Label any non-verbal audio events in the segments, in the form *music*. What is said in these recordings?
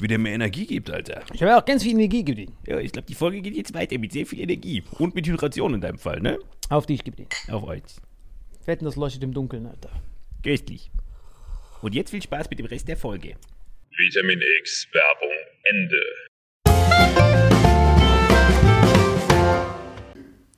wie der mir Energie gibt, Alter. Ich habe auch ganz viel Energie gegeben. Ja, ich glaube, die Folge geht jetzt weiter mit sehr viel Energie. Und mit Hydration in deinem Fall, ne? Auf dich, gib den. Auf euch. Wetten, das leuchtet im Dunkeln, Alter. Köstlich. Und jetzt viel Spaß mit dem Rest der Folge. Vitamin X Werbung Ende.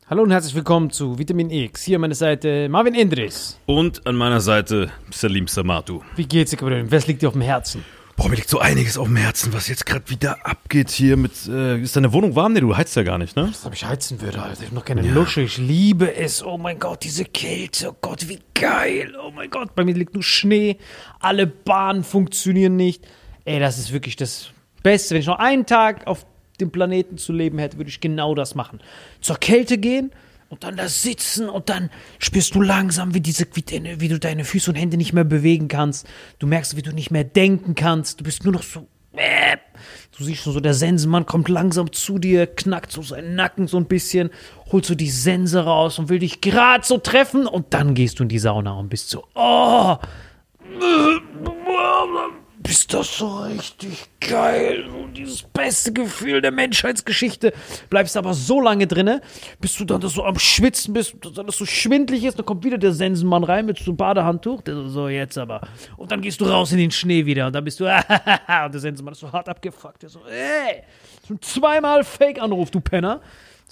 Hallo und herzlich willkommen zu Vitamin X. Hier an meiner Seite Marvin Endres. Und an meiner Seite Salim Samatu. Wie geht's dir, Gabriel? Was liegt dir auf dem Herzen? Boah, mir liegt so einiges auf dem Herzen, was jetzt gerade wieder abgeht hier mit. Äh, ist deine Wohnung warm? Nee, du heizt ja gar nicht, ne? Das ob ich heizen würde, Alter. Ich habe noch keine ja. Lusche. Ich liebe es. Oh mein Gott, diese Kälte. Oh Gott, wie geil. Oh mein Gott, bei mir liegt nur Schnee. Alle Bahnen funktionieren nicht. Ey, das ist wirklich das Beste. Wenn ich noch einen Tag auf dem Planeten zu leben hätte, würde ich genau das machen. Zur Kälte gehen und dann da sitzen und dann spürst du langsam, wie, diese, wie, deine, wie du deine Füße und Hände nicht mehr bewegen kannst. Du merkst, wie du nicht mehr denken kannst. Du bist nur noch so. Äh. Du siehst schon so, der Sensenmann kommt langsam zu dir, knackt so seinen Nacken so ein bisschen, holt so die Sense raus und will dich gerade so treffen und dann gehst du in die Sauna und bist so, oh, bist das so richtig geil. Dieses beste Gefühl der Menschheitsgeschichte. Bleibst aber so lange drinne, bis du dann so am Schwitzen bist, dass das so schwindlig ist. Dann kommt wieder der Sensenmann rein mit so einem Badehandtuch. Der so, so, jetzt aber. Und dann gehst du raus in den Schnee wieder. Und dann bist du, *laughs* und der Sensenmann ist so hart abgefuckt. Der so, ey, zweimal Fake-Anruf, du Penner.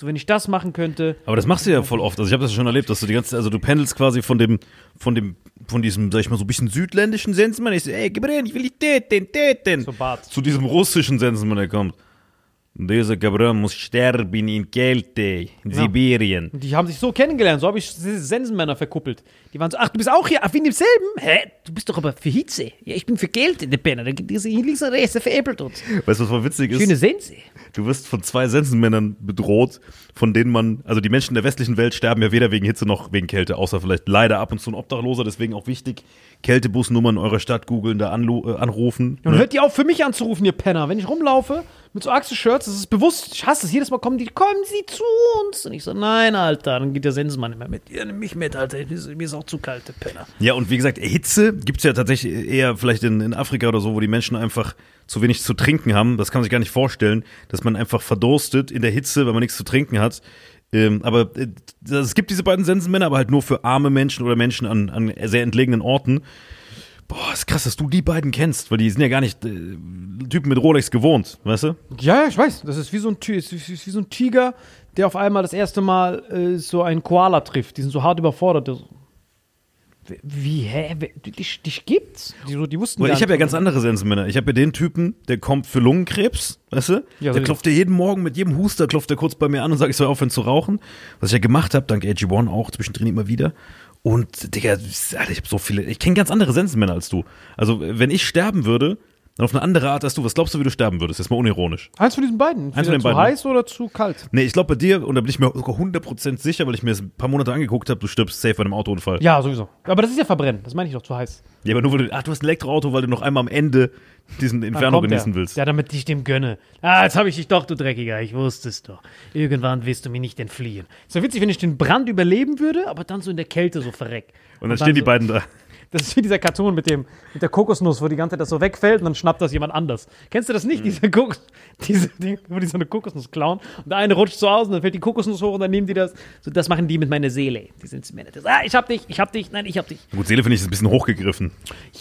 So, wenn ich das machen könnte. Aber das machst du ja voll oft. Also ich habe das schon erlebt, dass du die ganze, also du pendelst quasi von dem, von dem, von diesem, sag ich mal, so ein bisschen südländischen Sensenmann. Ich so, ey, gib rein, ich will dich töten, töten. So Bart. Zu diesem russischen Sensenmann, der kommt. Dieser Gabron muss sterben in Kälte, in Sibirien. Und die haben sich so kennengelernt, so habe ich diese Sensenmänner verkuppelt. Die waren so, ach, du bist auch hier, ach, wie in demselben? Hä? Du bist doch aber für Hitze. Ja, ich bin für Kälte, der Penner. Diese links und rechts, der veräppelt uns. Weißt du, was voll witzig ist? Schöne Sense. Du wirst von zwei Sensenmännern bedroht, von denen man, also die Menschen der westlichen Welt sterben ja weder wegen Hitze noch wegen Kälte, außer vielleicht leider ab und zu ein Obdachloser, deswegen auch wichtig, Kältebusnummern eurer Stadt googeln, da äh, anrufen. Und ne? hört die auf, für mich anzurufen, ihr Penner. Wenn ich rumlaufe mit so Achse-Shirts, das ist bewusst, ich hasse es, jedes Mal kommen die, kommen sie zu uns. Und ich so, nein, Alter, dann geht der Sensenmann immer mit. Ja, nimm mich mit, Alter, mir ist, auch zu kalt, der Penner. Ja, und wie gesagt, Hitze gibt's ja tatsächlich eher vielleicht in, in Afrika oder so, wo die Menschen einfach zu wenig zu trinken haben. Das kann man sich gar nicht vorstellen, dass man einfach verdurstet in der Hitze, wenn man nichts zu trinken hat. Ähm, aber äh, es gibt diese beiden Sensenmänner, aber halt nur für arme Menschen oder Menschen an, an sehr entlegenen Orten. Boah, ist krass, dass du die beiden kennst, weil die sind ja gar nicht äh, Typen mit Rolex gewohnt, weißt du? Ja, ja, ich weiß. Das ist wie so ein, wie, so ein Tiger, der auf einmal das erste Mal äh, so einen Koala trifft. Die sind so hart überfordert. Wie, hä? Dich, dich gibt's? Die, so, die wussten Weil ich habe ja ganz andere Sensenmänner. Ich habe ja den Typen, der kommt für Lungenkrebs, weißt du? Ja, der klopft ja jeden Morgen mit jedem Huster, klopft er kurz bei mir an und sagt, ich soll aufhören zu rauchen. Was ich ja gemacht habe, dank AG1 auch, zwischendrin immer wieder. Und, Digga, ich habe so viele, ich kenne ganz andere Sensenmänner als du. Also, wenn ich sterben würde, dann auf eine andere Art als du. Was glaubst du, wie du sterben würdest? Jetzt mal unironisch. Eins von diesen beiden. Eins von den zu beiden. heiß oder zu kalt. Nee, ich glaube bei dir, und da bin ich mir sogar 100% sicher, weil ich mir das ein paar Monate angeguckt habe, du stirbst safe bei einem Autounfall. Ja, sowieso. Aber das ist ja verbrennen. Das meine ich doch zu heiß. Ja, aber nur weil du, ach, du hast ein Elektroauto, weil du noch einmal am Ende diesen Inferno kommt genießen der? willst. Ja, damit ich dem gönne. Ah, jetzt habe ich dich doch, du Dreckiger. Ich wusste es doch. Irgendwann wirst du mir nicht entfliehen. Ist ja witzig, wenn ich den Brand überleben würde, aber dann so in der Kälte so verreck. Und dann stehen die so, beiden da. Das ist wie dieser Cartoon mit, dem, mit der Kokosnuss, wo die ganze Zeit das so wegfällt und dann schnappt das jemand anders. Kennst du das nicht? *laughs* Diese Kokos, diese Ding, wo die so eine Kokosnuss klauen und der eine rutscht so aus und dann fällt die Kokosnuss hoch und dann nehmen die das. So, das machen die mit meiner Seele. Die sind Männer. Das, ah, ich hab dich, ich hab dich, nein, ich hab dich. Gut, Seele finde ich ist ein bisschen hochgegriffen.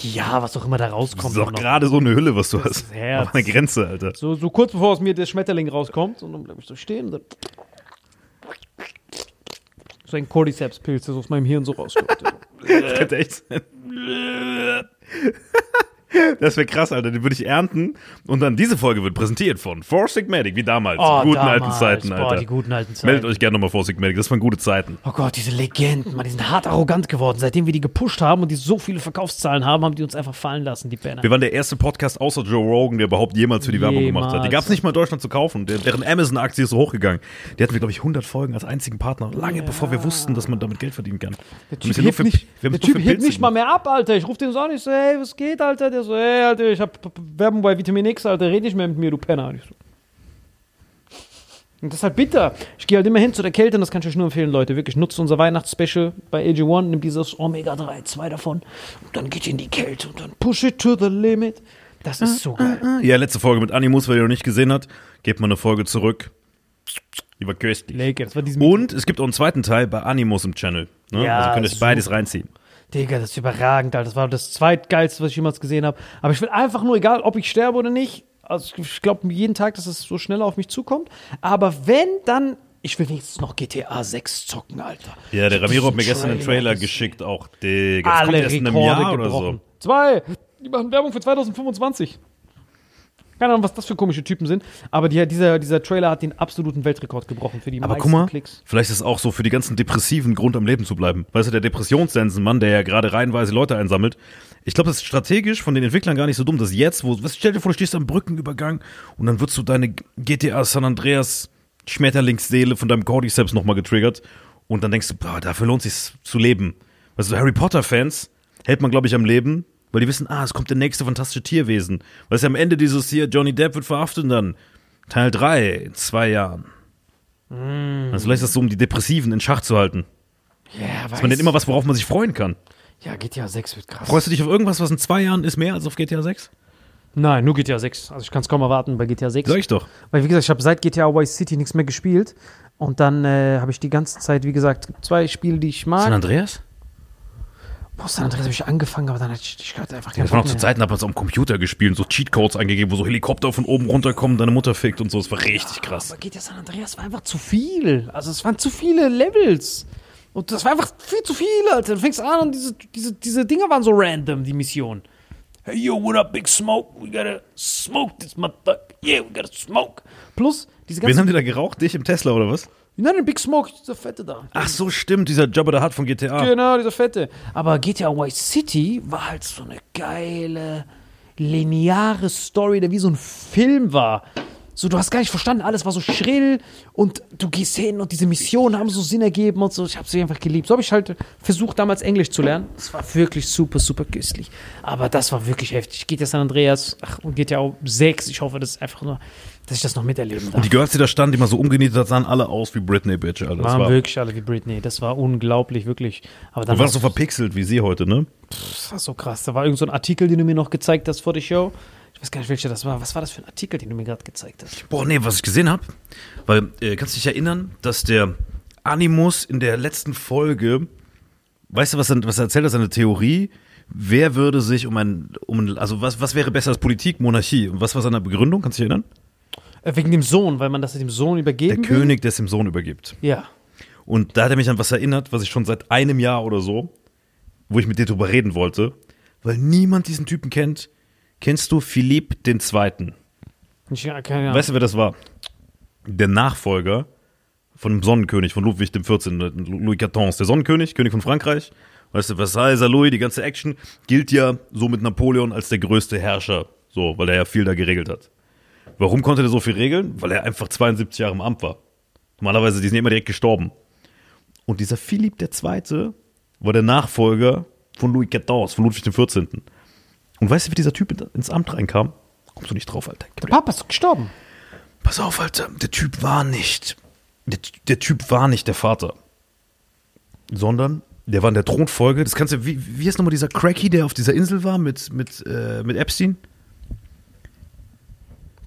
Ja, was auch immer da Das rauskommt. ist doch immer noch. gerade so eine Hülle, was du hast. ist Herz. Auf einer Grenze, Alter. So, so kurz bevor aus mir der Schmetterling rauskommt und dann bleibe ich so stehen und dann. So ein Cordyceps-Pilz, so aus meinem Hirn so rauskommt. *laughs* Das könnte echt sein. *laughs* Das wäre krass, Alter. Den würde ich ernten. Und dann diese Folge wird präsentiert von Four Sigmatic, wie damals. Oh, die guten damals. alten Zeiten, Boah, Alter. die guten alten Zeiten. Meldet euch gerne nochmal Four Sigmatic. Das waren gute Zeiten. Oh Gott, diese Legenden, man, die sind hart arrogant geworden. Seitdem wir die gepusht haben und die so viele Verkaufszahlen haben, haben die uns einfach fallen lassen, die Banner. Wir waren der erste Podcast außer Joe Rogan, der überhaupt jemals für die Werbung gemacht hat. Die Jemals. gab es nicht mal in Deutschland zu kaufen. Der, deren Amazon-Aktie ist so hochgegangen. Die hatten wir, glaube ich, 100 Folgen als einzigen Partner. Lange bevor wir wussten, dass man damit Geld verdienen kann. Der Typ ja hebt für- nicht, der typ hebt nicht mal mehr ab, Alter. Ich rufe den so an, ich so, hey, was geht, Alter? Der so, hey, Alter, ich hab Werbung bei Vitamin X, Alter, red nicht mehr mit mir, du Penner. Und ich so. Und das ist halt bitter. Ich gehe halt immer hin zu der Kälte und das kann ich euch nur empfehlen, Leute. Wirklich, nutzt unser Weihnachtsspecial bei AG1, nimmt dieses Omega-3, zwei davon und dann geht ihr in die Kälte und dann push it to the limit. Das ist so geil. Ja, letzte Folge mit Animus, wer ihr noch nicht gesehen hat, gebt mal eine Folge zurück. Die war köstlich. Das war Und es gibt auch einen zweiten Teil bei Animus im Channel. Ne? Ja, also könnt ihr euch beides reinziehen. Digga, das ist überragend, Alter. Das war das zweitgeilste, was ich jemals gesehen habe. Aber ich will einfach nur, egal ob ich sterbe oder nicht, also ich glaube jeden Tag, dass es so schnell auf mich zukommt. Aber wenn, dann, ich will wenigstens noch GTA 6 zocken, Alter. Ja, der Ramiro hat mir gestern einen Trailer geschickt, auch. Digga, das kommt Alle erst in einem Rekorde Jahr oder gebrochen. so. Zwei. Die machen Werbung für 2025. Keine Ahnung, was das für komische Typen sind. Aber die, dieser, dieser Trailer hat den absoluten Weltrekord gebrochen für die Aber meisten guck mal, Klicks. vielleicht ist es auch so für die ganzen depressiven Grund am Leben zu bleiben. Weißt du, der Depressionssensenmann, der ja gerade reihenweise Leute einsammelt. Ich glaube, das ist strategisch von den Entwicklern gar nicht so dumm, dass jetzt, wo, was, stell dir vor, du stehst am Brückenübergang und dann wird so deine GTA San Andreas Schmetterlingsseele von deinem Cordyceps nochmal getriggert Und dann denkst du, boah, dafür lohnt es sich zu leben. Also Harry Potter-Fans hält man, glaube ich, am Leben, weil die wissen, ah, es kommt der nächste fantastische Tierwesen. Weil es ja am Ende dieses hier, Johnny Depp wird verhaftet und dann Teil 3 in zwei Jahren. Also vielleicht ist das so, um die Depressiven in Schach zu halten. Ja, Dass man denn immer was, worauf man sich freuen kann. Ja, GTA 6 wird krass. Freust du dich auf irgendwas, was in zwei Jahren ist mehr als auf GTA 6? Nein, nur GTA 6. Also ich kann es kaum erwarten bei GTA 6. Sag ich doch. Weil, wie gesagt, ich habe seit GTA Vice City nichts mehr gespielt. Und dann äh, habe ich die ganze Zeit, wie gesagt, zwei Spiele, die ich San mag. Andreas? Boah, San Andreas habe ich angefangen, aber dann hatte ich, ich hatte einfach keinen Das war noch zu. Zeiten, da hat man es am Computer gespielt und so Cheatcodes eingegeben, wo so Helikopter von oben runterkommen, deine Mutter fickt und so. Das war richtig krass. Aber GTA San Andreas war einfach zu viel. Also es waren zu viele Levels. Und das war einfach viel zu viel, Alter. Du fängst an und diese, diese, diese Dinger waren so random, die Mission. Hey, yo, what up, Big Smoke? We gotta smoke this motherfucker. Yeah, we gotta smoke. Plus, diese Wen ganzen... haben die da geraucht? Dich im Tesla oder was? Nein, den Big Smoke, dieser Fette da. Ach so, stimmt, dieser Jabba der Hutt von GTA. Genau, dieser Fette. Aber GTA Vice City war halt so eine geile, lineare Story, der wie so ein Film war. So, du hast gar nicht verstanden, alles war so schrill und du gehst hin und diese Missionen haben so Sinn ergeben und so. Ich habe sie einfach geliebt. So habe ich halt versucht, damals Englisch zu lernen. Es war wirklich super, super köstlich. Aber das war wirklich heftig. GTA San Andreas ach, und GTA 6. Ich hoffe, das ist einfach nur, dass ich das noch miterleben darf. Und die Girls, die da standen, die mal so umgenietet hat, sahen alle aus wie Britney, Bitch, Alter. Waren war, wirklich alle wie Britney. Das war unglaublich, wirklich. Aber dann du warst so verpixelt wie sie heute, ne? Das war so krass. Da war irgend so ein Artikel, den du mir noch gezeigt hast vor der Show. Ich weiß gar nicht, welcher das war. Was war das für ein Artikel, den du mir gerade gezeigt hast? Boah, nee, was ich gesehen habe, weil, äh, kannst du dich erinnern, dass der Animus in der letzten Folge, weißt du, was er, was er erzählt hat, seine Theorie, wer würde sich um ein, um ein also was, was wäre besser als Politik, Monarchie? Und was war seine Begründung, kannst du dich erinnern? Äh, wegen dem Sohn, weil man das dem Sohn Der übergeben will. König, der es dem Sohn übergibt. Ja. Und da hat er mich an was erinnert, was ich schon seit einem Jahr oder so, wo ich mit dir drüber reden wollte, weil niemand diesen Typen kennt. Kennst du Philipp den Zweiten? Ich, ja, keine Ahnung. Weißt du, wer das war? Der Nachfolger von dem Sonnenkönig, von Ludwig XIV., Louis XIV, der Sonnenkönig, König von Frankreich. Weißt du, Versailles, Louis, die ganze Action, gilt ja so mit Napoleon als der größte Herrscher, so, weil er ja viel da geregelt hat. Warum konnte der so viel regeln? Weil er einfach 72 Jahre im Amt war. Normalerweise, die sind immer direkt gestorben. Und dieser Philipp II. war der Nachfolger von Louis XIV, von Ludwig XIV. Und weißt du, wie dieser Typ in- ins Amt reinkam? Kommst du nicht drauf, Alter. Der Papa ist gestorben. Pass auf, Alter, der Typ war nicht, der, der Typ war nicht der Vater, sondern der war in der Thronfolge. Das kannst du, wie, wie ist nochmal dieser Cracky, der auf dieser Insel war mit, mit, äh, mit Epstein?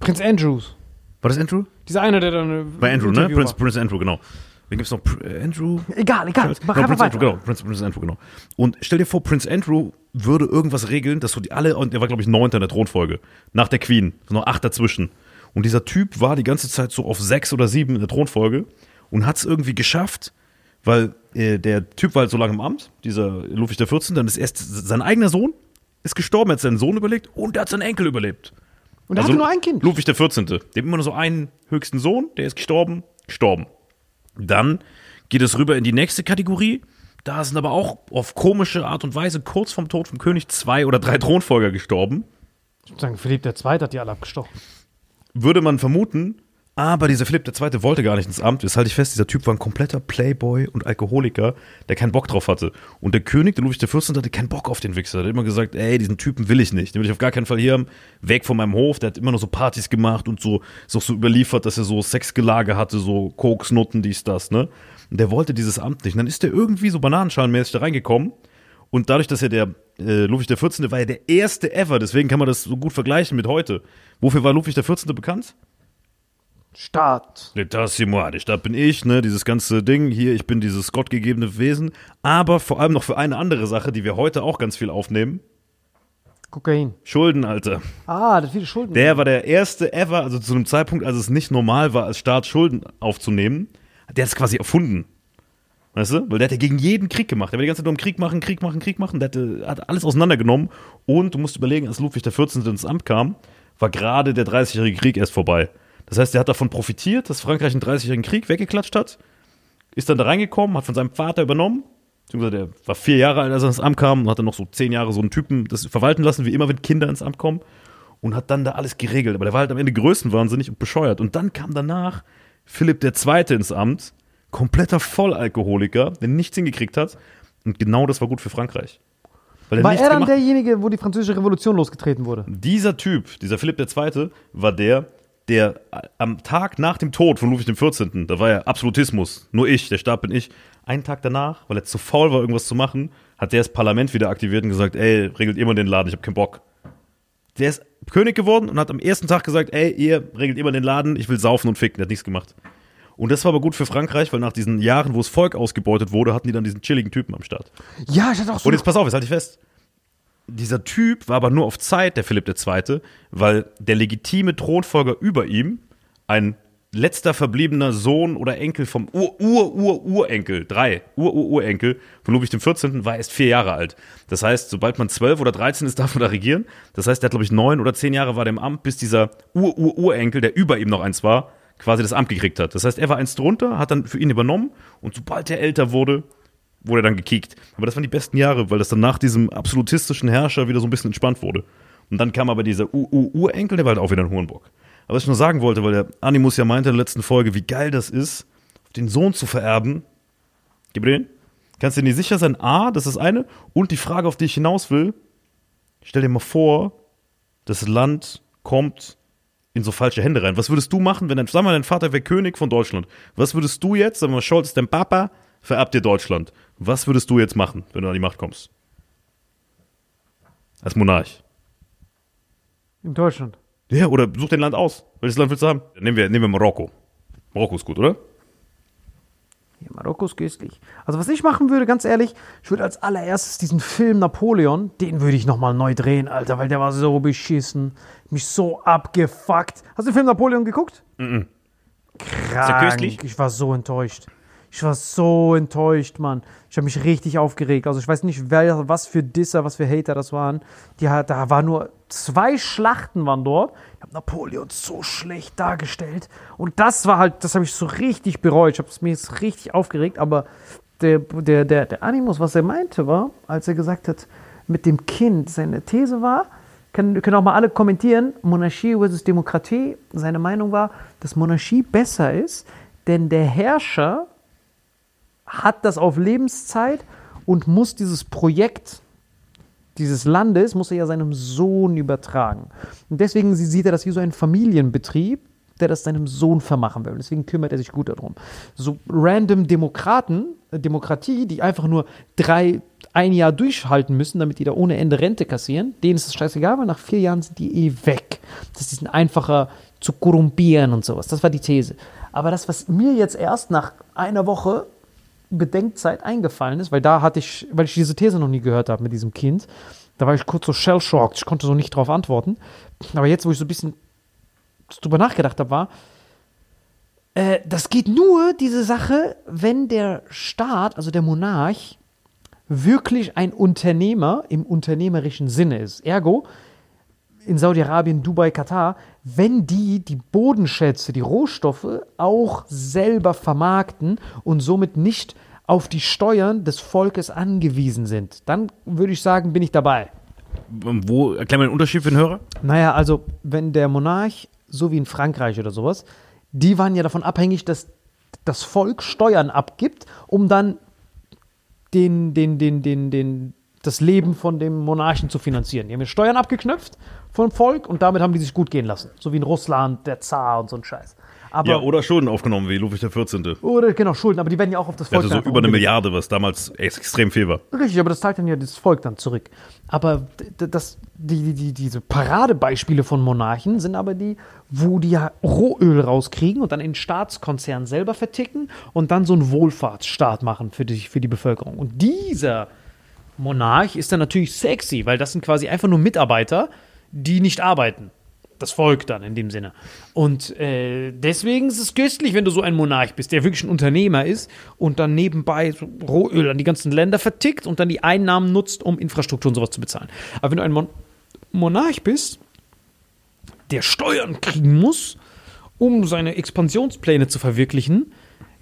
Prinz Andrews. War das Andrew? Dieser eine, der dann. äh, Bei Andrew, ne? Interview war. Prince Andrew, genau. Wen gibt's noch? Äh, Andrew? Egal, egal. Mach genau, weiter. Andrew, genau. Prince, Prince Andrew, genau. Und stell dir vor, Prince Andrew würde irgendwas regeln, dass so die alle, und er war, glaube ich, neunter in der Thronfolge. Nach der Queen. So noch acht dazwischen. Und dieser Typ war die ganze Zeit so auf sechs oder sieben in der Thronfolge und hat es irgendwie geschafft, weil äh, der Typ war halt so lange im Amt, dieser Ludwig XIV., dann ist erst sein eigener Sohn ist gestorben, er hat seinen Sohn überlebt und er hat seinen Enkel überlebt. Und er hatte nur ein Kind. Ludwig der 14. Der hat immer nur so einen höchsten Sohn, der ist gestorben, gestorben. Dann geht es rüber in die nächste Kategorie. Da sind aber auch auf komische Art und Weise kurz vorm Tod vom König zwei oder drei Thronfolger gestorben. Ich würde sagen, Philipp Zweite hat die alle abgestochen. Würde man vermuten, aber dieser Philipp II. wollte gar nicht ins Amt. Das halte ich fest, dieser Typ war ein kompletter Playboy und Alkoholiker, der keinen Bock drauf hatte. Und der König, der Ludwig XIV., hatte keinen Bock auf den Wichser. Der hat immer gesagt, ey, diesen Typen will ich nicht. Den will ich auf gar keinen Fall hier haben. Weg von meinem Hof. Der hat immer nur so Partys gemacht und so, ist auch so überliefert, dass er so Sexgelage hatte, so Koksnutten, dies, das, ne? Und der wollte dieses Amt nicht. Und dann ist der irgendwie so bananenschalenmäßig da reingekommen. Und dadurch, dass er der äh, Ludwig XIV. war ja der erste ever, deswegen kann man das so gut vergleichen mit heute. Wofür war Ludwig XIV. bekannt? Staat. L'état c'est moi, die Stadt bin ich, ne, dieses ganze Ding hier, ich bin dieses gottgegebene Wesen, aber vor allem noch für eine andere Sache, die wir heute auch ganz viel aufnehmen, Kokain. Schulden, Alter. Ah, das viele Schulden. Der war der erste ever, also zu einem Zeitpunkt, als es nicht normal war, als Staat Schulden aufzunehmen, der hat es quasi erfunden. Weißt du? Weil der hat ja gegen jeden Krieg gemacht. Der will die ganze Zeit nur im Krieg machen, Krieg machen, Krieg machen. Der hatte, hat alles auseinandergenommen. Und du musst überlegen, als Ludwig XIV. ins Amt kam, war gerade der 30-jährige Krieg erst vorbei. Das heißt, der hat davon profitiert, dass Frankreich einen 30-jährigen Krieg weggeklatscht hat, ist dann da reingekommen, hat von seinem Vater übernommen. Beziehungsweise der war vier Jahre alt, als er ins Amt kam und hat dann noch so zehn Jahre so einen Typen das verwalten lassen, wie immer, wenn Kinder ins Amt kommen. Und hat dann da alles geregelt. Aber der war halt am Ende größenwahnsinnig und bescheuert. Und dann kam danach Philipp II. ins Amt, kompletter Vollalkoholiker, der nichts hingekriegt hat. Und genau das war gut für Frankreich. Weil er War er dann derjenige, wo die französische Revolution losgetreten wurde? Dieser Typ, dieser Philipp II., war der, der am Tag nach dem Tod von Ludwig XIV., da war ja Absolutismus, nur ich, der Stab bin ich, einen Tag danach, weil er zu faul war, irgendwas zu machen, hat der das Parlament wieder aktiviert und gesagt, ey, regelt mal den Laden, ich hab keinen Bock. Der ist König geworden und hat am ersten Tag gesagt, ey, ihr regelt immer den Laden, ich will saufen und ficken, der hat nichts gemacht. Und das war aber gut für Frankreich, weil nach diesen Jahren, wo das Volk ausgebeutet wurde, hatten die dann diesen chilligen Typen am Start. Ja, ich hatte auch so. Und jetzt pass auf, jetzt halte ich fest. Dieser Typ war aber nur auf Zeit der Philipp II., weil der legitime Thronfolger über ihm, ein letzter verbliebener Sohn oder Enkel vom Ur-Ur-Ur-Urenkel, drei Ur-Ur-Urenkel von Ludwig XIV., war erst vier Jahre alt. Das heißt, sobald man zwölf oder dreizehn ist, *laughs* darf man da regieren. Das heißt, der hat, glaube ich, neun oder zehn Jahre war der im Amt, bis dieser Ur-Ur-Urenkel, der über ihm noch eins war, quasi das Amt gekriegt hat. Das heißt, er war eins drunter, hat dann für ihn übernommen und sobald er älter wurde, wurde dann gekickt. Aber das waren die besten Jahre, weil das dann nach diesem absolutistischen Herrscher wieder so ein bisschen entspannt wurde. Und dann kam aber dieser Urenkel, der war halt auch wieder ein Hurenbock. Aber was ich nur sagen wollte, weil der Animus ja meinte in der letzten Folge, wie geil das ist, den Sohn zu vererben. Gib den. Kannst du dir nicht sicher sein? A, das ist eine. Und die Frage, auf die ich hinaus will, stell dir mal vor, das Land kommt in so falsche Hände rein. Was würdest du machen, wenn dein, sag mal, dein Vater wäre König von Deutschland? Was würdest du jetzt, sag mal, Scholz dein Papa, vererbt dir Deutschland. Was würdest du jetzt machen, wenn du an die Macht kommst? Als Monarch. in Deutschland. Ja, oder such den Land aus. Welches Land willst du haben? Nehmen wir, nehmen wir Marokko. Marokko ist gut, oder? Ja, Marokko ist köstlich. Also was ich machen würde, ganz ehrlich, ich würde als allererstes diesen Film Napoleon, den würde ich nochmal neu drehen, Alter, weil der war so beschissen. Mich so abgefuckt. Hast du den Film Napoleon geguckt? Mhm. Krank. köstlich? Ich war so enttäuscht. Ich war so enttäuscht, Mann. Ich habe mich richtig aufgeregt. Also ich weiß nicht, wer, was für Disser, was für Hater das waren. Die, da war nur zwei Schlachten waren dort. Ich habe Napoleon so schlecht dargestellt. Und das war halt, das habe ich so richtig bereut. Ich habe es mir jetzt richtig aufgeregt. Aber der, der, der, der Animus, was er meinte, war, als er gesagt hat, mit dem Kind, seine These war, können, können auch mal alle kommentieren, Monarchie versus Demokratie. Seine Meinung war, dass Monarchie besser ist, denn der Herrscher hat das auf Lebenszeit und muss dieses Projekt dieses Landes, muss er ja seinem Sohn übertragen. Und deswegen sie- sieht er das wie so ein Familienbetrieb, der das seinem Sohn vermachen will. Deswegen kümmert er sich gut darum. So random Demokraten, äh, Demokratie, die einfach nur drei, ein Jahr durchhalten müssen, damit die da ohne Ende Rente kassieren, denen ist es scheißegal, weil nach vier Jahren sind die eh weg. Das ist einfacher zu korrumpieren und sowas. Das war die These. Aber das, was mir jetzt erst nach einer Woche Bedenkzeit eingefallen ist, weil da hatte ich, weil ich diese These noch nie gehört habe mit diesem Kind, da war ich kurz so shell-shocked, ich konnte so nicht drauf antworten. Aber jetzt, wo ich so ein bisschen drüber nachgedacht habe, war, äh, das geht nur, diese Sache, wenn der Staat, also der Monarch, wirklich ein Unternehmer im unternehmerischen Sinne ist. Ergo, in Saudi-Arabien, Dubai, Katar, wenn die die Bodenschätze, die Rohstoffe auch selber vermarkten und somit nicht auf die Steuern des Volkes angewiesen sind, dann würde ich sagen, bin ich dabei. Wo, erklär mal den Unterschied für den Hörer. Naja, also wenn der Monarch, so wie in Frankreich oder sowas, die waren ja davon abhängig, dass das Volk Steuern abgibt, um dann den, den, den, den, den, das Leben von dem Monarchen zu finanzieren. Die haben ja Steuern abgeknöpft vom Volk und damit haben die sich gut gehen lassen. So wie in Russland, der Zar und so ein Scheiß. Aber, Ja, oder Schulden aufgenommen wie Ludwig XIV. oder genau, Schulden, aber die werden ja auch auf das Volk hatte so über eine. Milliarde, was damals ex- extrem viel war. Richtig, aber das zahlt dann ja das Volk dann zurück. Aber das, die, die, diese Paradebeispiele von Monarchen sind aber die, wo die ja Rohöl rauskriegen und dann in Staatskonzernen selber verticken und dann so einen Wohlfahrtsstaat machen für die, für die Bevölkerung. Und dieser Monarch ist dann natürlich sexy, weil das sind quasi einfach nur Mitarbeiter, die nicht arbeiten. Das Volk dann in dem Sinne. Und äh, deswegen ist es köstlich, wenn du so ein Monarch bist, der wirklich ein Unternehmer ist und dann nebenbei Rohöl an die ganzen Länder vertickt und dann die Einnahmen nutzt, um Infrastruktur und sowas zu bezahlen. Aber wenn du ein Mon Monarch bist, der Steuern kriegen muss, um seine Expansionspläne zu verwirklichen,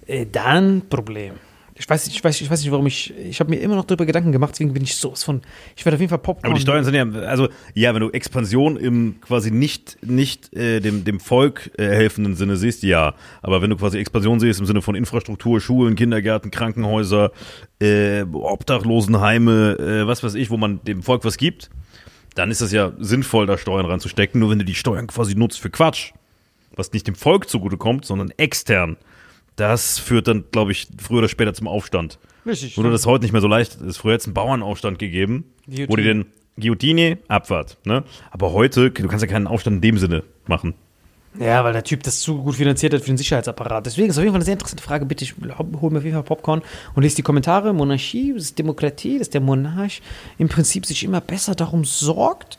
äh, dann Problem. Ich weiß, ich weiß, ich weiß nicht, warum ich. Ich habe mir immer noch darüber Gedanken gemacht, deswegen bin ich sowas von. Ich werde auf jeden Fall Popcorn. Aber die Steuern sind ja, also ja, wenn du Expansion im quasi nicht, nicht äh, dem, dem Volk äh, helfenden Sinne siehst, ja. Aber wenn du quasi Expansion siehst im Sinne von Infrastruktur, Schulen, Kindergärten, Krankenhäuser, äh, Obdachlosenheime, äh, was weiß ich, wo man dem Volk was gibt, dann ist es ja sinnvoll, da Steuern ranzustecken. Nur wenn du die Steuern quasi nutzt für Quatsch, was nicht dem Volk zugutekommt, sondern extern, das führt dann, glaube ich, früher oder später zum Aufstand. Richtig. Nur das heute nicht mehr so leicht ist. Früher hat es einen Bauernaufstand gegeben, Guillotine. wo die den Guillotine, Abfahrt. Ne? Aber heute, du kannst ja keinen Aufstand in dem Sinne machen. Ja, weil der Typ das zu gut finanziert hat für den Sicherheitsapparat. Deswegen ist auf jeden Fall eine sehr interessante Frage. Bitte, ich hol mir auf jeden Fall Popcorn und lese die Kommentare. Monarchie, das ist Demokratie, dass der Monarch im Prinzip sich immer besser darum sorgt,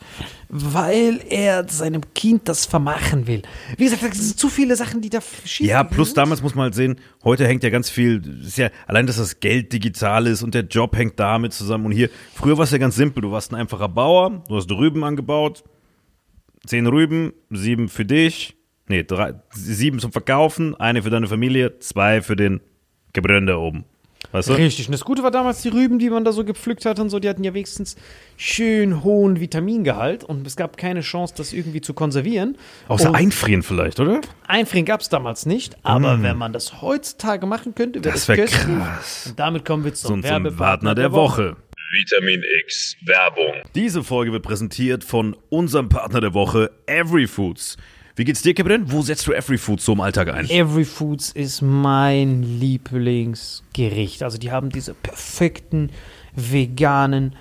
weil er seinem Kind das vermachen will. Wie gesagt, das sind zu viele Sachen, die da schief Ja, plus damals muss man halt sehen, heute hängt ja ganz viel, ist ja allein, dass das Geld digital ist und der Job hängt damit zusammen. Und hier, früher war es ja ganz simpel, du warst ein einfacher Bauer, du hast Rüben angebaut, zehn Rüben, sieben für dich, nee, drei, sieben zum Verkaufen, eine für deine Familie, zwei für den Gebrände oben. Weißt du? Richtig. Und das Gute war damals, die Rüben, die man da so gepflückt hat und so, die hatten ja wenigstens schön hohen Vitamingehalt und es gab keine Chance, das irgendwie zu konservieren. Außer und einfrieren vielleicht, oder? Einfrieren gab es damals nicht, aber wenn man das heutzutage machen könnte, wäre Das das, wär krass. Und damit kommen wir zum So, Partner der Woche. Vitamin X Werbung. Diese Folge wird präsentiert von unserem Partner der Woche, Everyfoods. Wie geht's dir, Kevin? Wo setzt du Everyfoods so im Alltag ein? Every Foods ist mein Lieblingsgericht. Also die haben diese perfekten veganen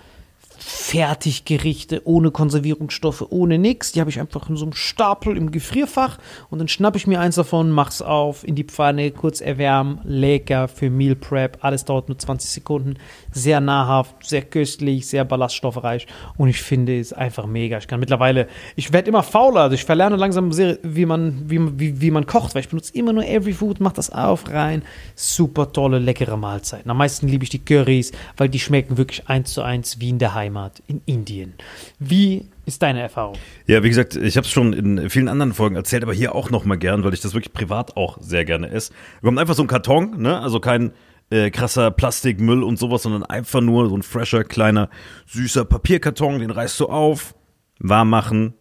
Fertiggerichte ohne Konservierungsstoffe, ohne nix. Die habe ich einfach in so einem Stapel im Gefrierfach und dann schnappe ich mir eins davon, mach's auf, in die Pfanne, kurz erwärmen, lecker für Meal Prep. Alles dauert nur 20 Sekunden. Sehr nahrhaft, sehr köstlich, sehr ballaststoffreich und ich finde es einfach mega. Ich kann mittlerweile, ich werde immer fauler, also ich verlerne langsam sehr, wie man, wie, wie, wie man kocht, weil ich benutze immer nur Every Food, mach das auf, rein. Super tolle, leckere Mahlzeiten. Am meisten liebe ich die Currys, weil die schmecken wirklich eins zu eins wie in der Heimat in Indien. Wie ist deine Erfahrung? Ja, wie gesagt, ich habe es schon in vielen anderen Folgen erzählt, aber hier auch noch mal gern, weil ich das wirklich privat auch sehr gerne esse. Wir haben einfach so einen Karton, ne? Also kein äh, krasser Plastikmüll und sowas, sondern einfach nur so ein fresher, kleiner, süßer Papierkarton, den reißt du auf, warm machen,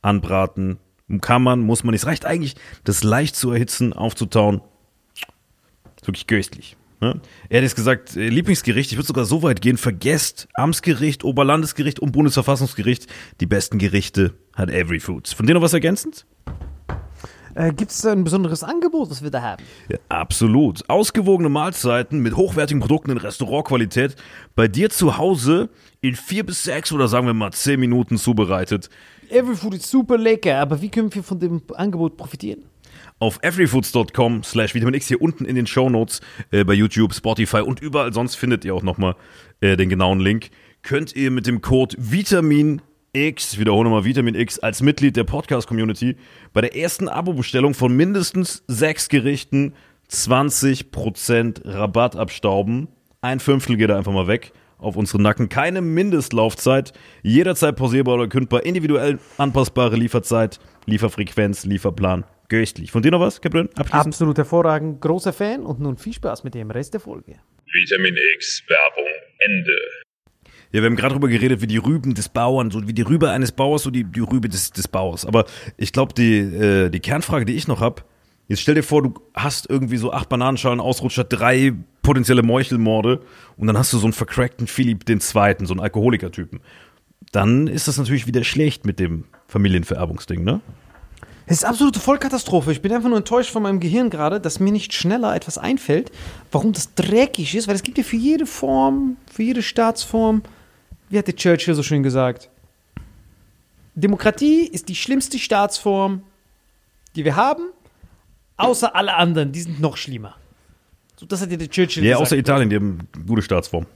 anbraten. Kann man, muss man nicht. Es reicht eigentlich, das leicht zu erhitzen, aufzutauen. Ist wirklich köstlich. Ne? Er hat jetzt gesagt, äh, Lieblingsgericht, ich würde sogar so weit gehen, vergesst Amtsgericht, Oberlandesgericht und Bundesverfassungsgericht. Die besten Gerichte hat Every Foods. Von dir noch was ergänzend? Äh, Gibt es ein besonderes Angebot, das wir da haben? Ja, absolut. Ausgewogene Mahlzeiten mit hochwertigen Produkten in Restaurantqualität bei dir zu Hause in vier bis sechs oder sagen wir mal zehn Minuten zubereitet. Every Food ist super lecker, aber wie können wir von dem Angebot profitieren? Auf everyfoods.com slash Vitamin X hier unten in den Shownotes äh, bei YouTube, Spotify und überall sonst findet ihr auch nochmal äh, den genauen Link. Könnt ihr mit dem Code Vitamin X, wiederhole mal Vitamin X, als Mitglied der Podcast-Community bei der ersten Abo-Bestellung von mindestens sechs Gerichten 20% Rabatt abstauben. Ein Fünftel geht da einfach mal weg auf unseren Nacken. Keine Mindestlaufzeit, jederzeit pausierbar oder kündbar, individuell anpassbare Lieferzeit, Lieferfrequenz, Lieferplan. Köstlich. Von dir noch was, Captain? Abschließend? Absolut hervorragend, großer Fan und nun viel Spaß mit dem Rest der Folge. Vitamin X Werbung Ende. Ja, wir haben gerade darüber geredet, wie die Rüben des Bauern, so wie die Rübe eines Bauers, so die, die Rübe des, des Bauers. Aber ich glaube, die, äh, die Kernfrage, die ich noch hab, jetzt stell dir vor, du hast irgendwie so acht Bananenschalen, Ausrutscher, drei potenzielle Meuchelmorde und dann hast du so einen vercrackten Philipp den Zweiten, so einen Alkoholikertypen. Dann ist das natürlich wieder schlecht mit dem Familienvererbungsding, ne? Es ist absolute Vollkatastrophe. Ich bin einfach nur enttäuscht von meinem Gehirn gerade, dass mir nicht schneller etwas einfällt, warum das dreckig ist, weil es gibt ja für jede Form, für jede Staatsform, wie hat der Churchill so schön gesagt, Demokratie ist die schlimmste Staatsform, die wir haben, außer alle anderen, die sind noch schlimmer. So, das hat ja der Churchill Ja, gesagt. außer Italien, die haben eine gute Staatsform.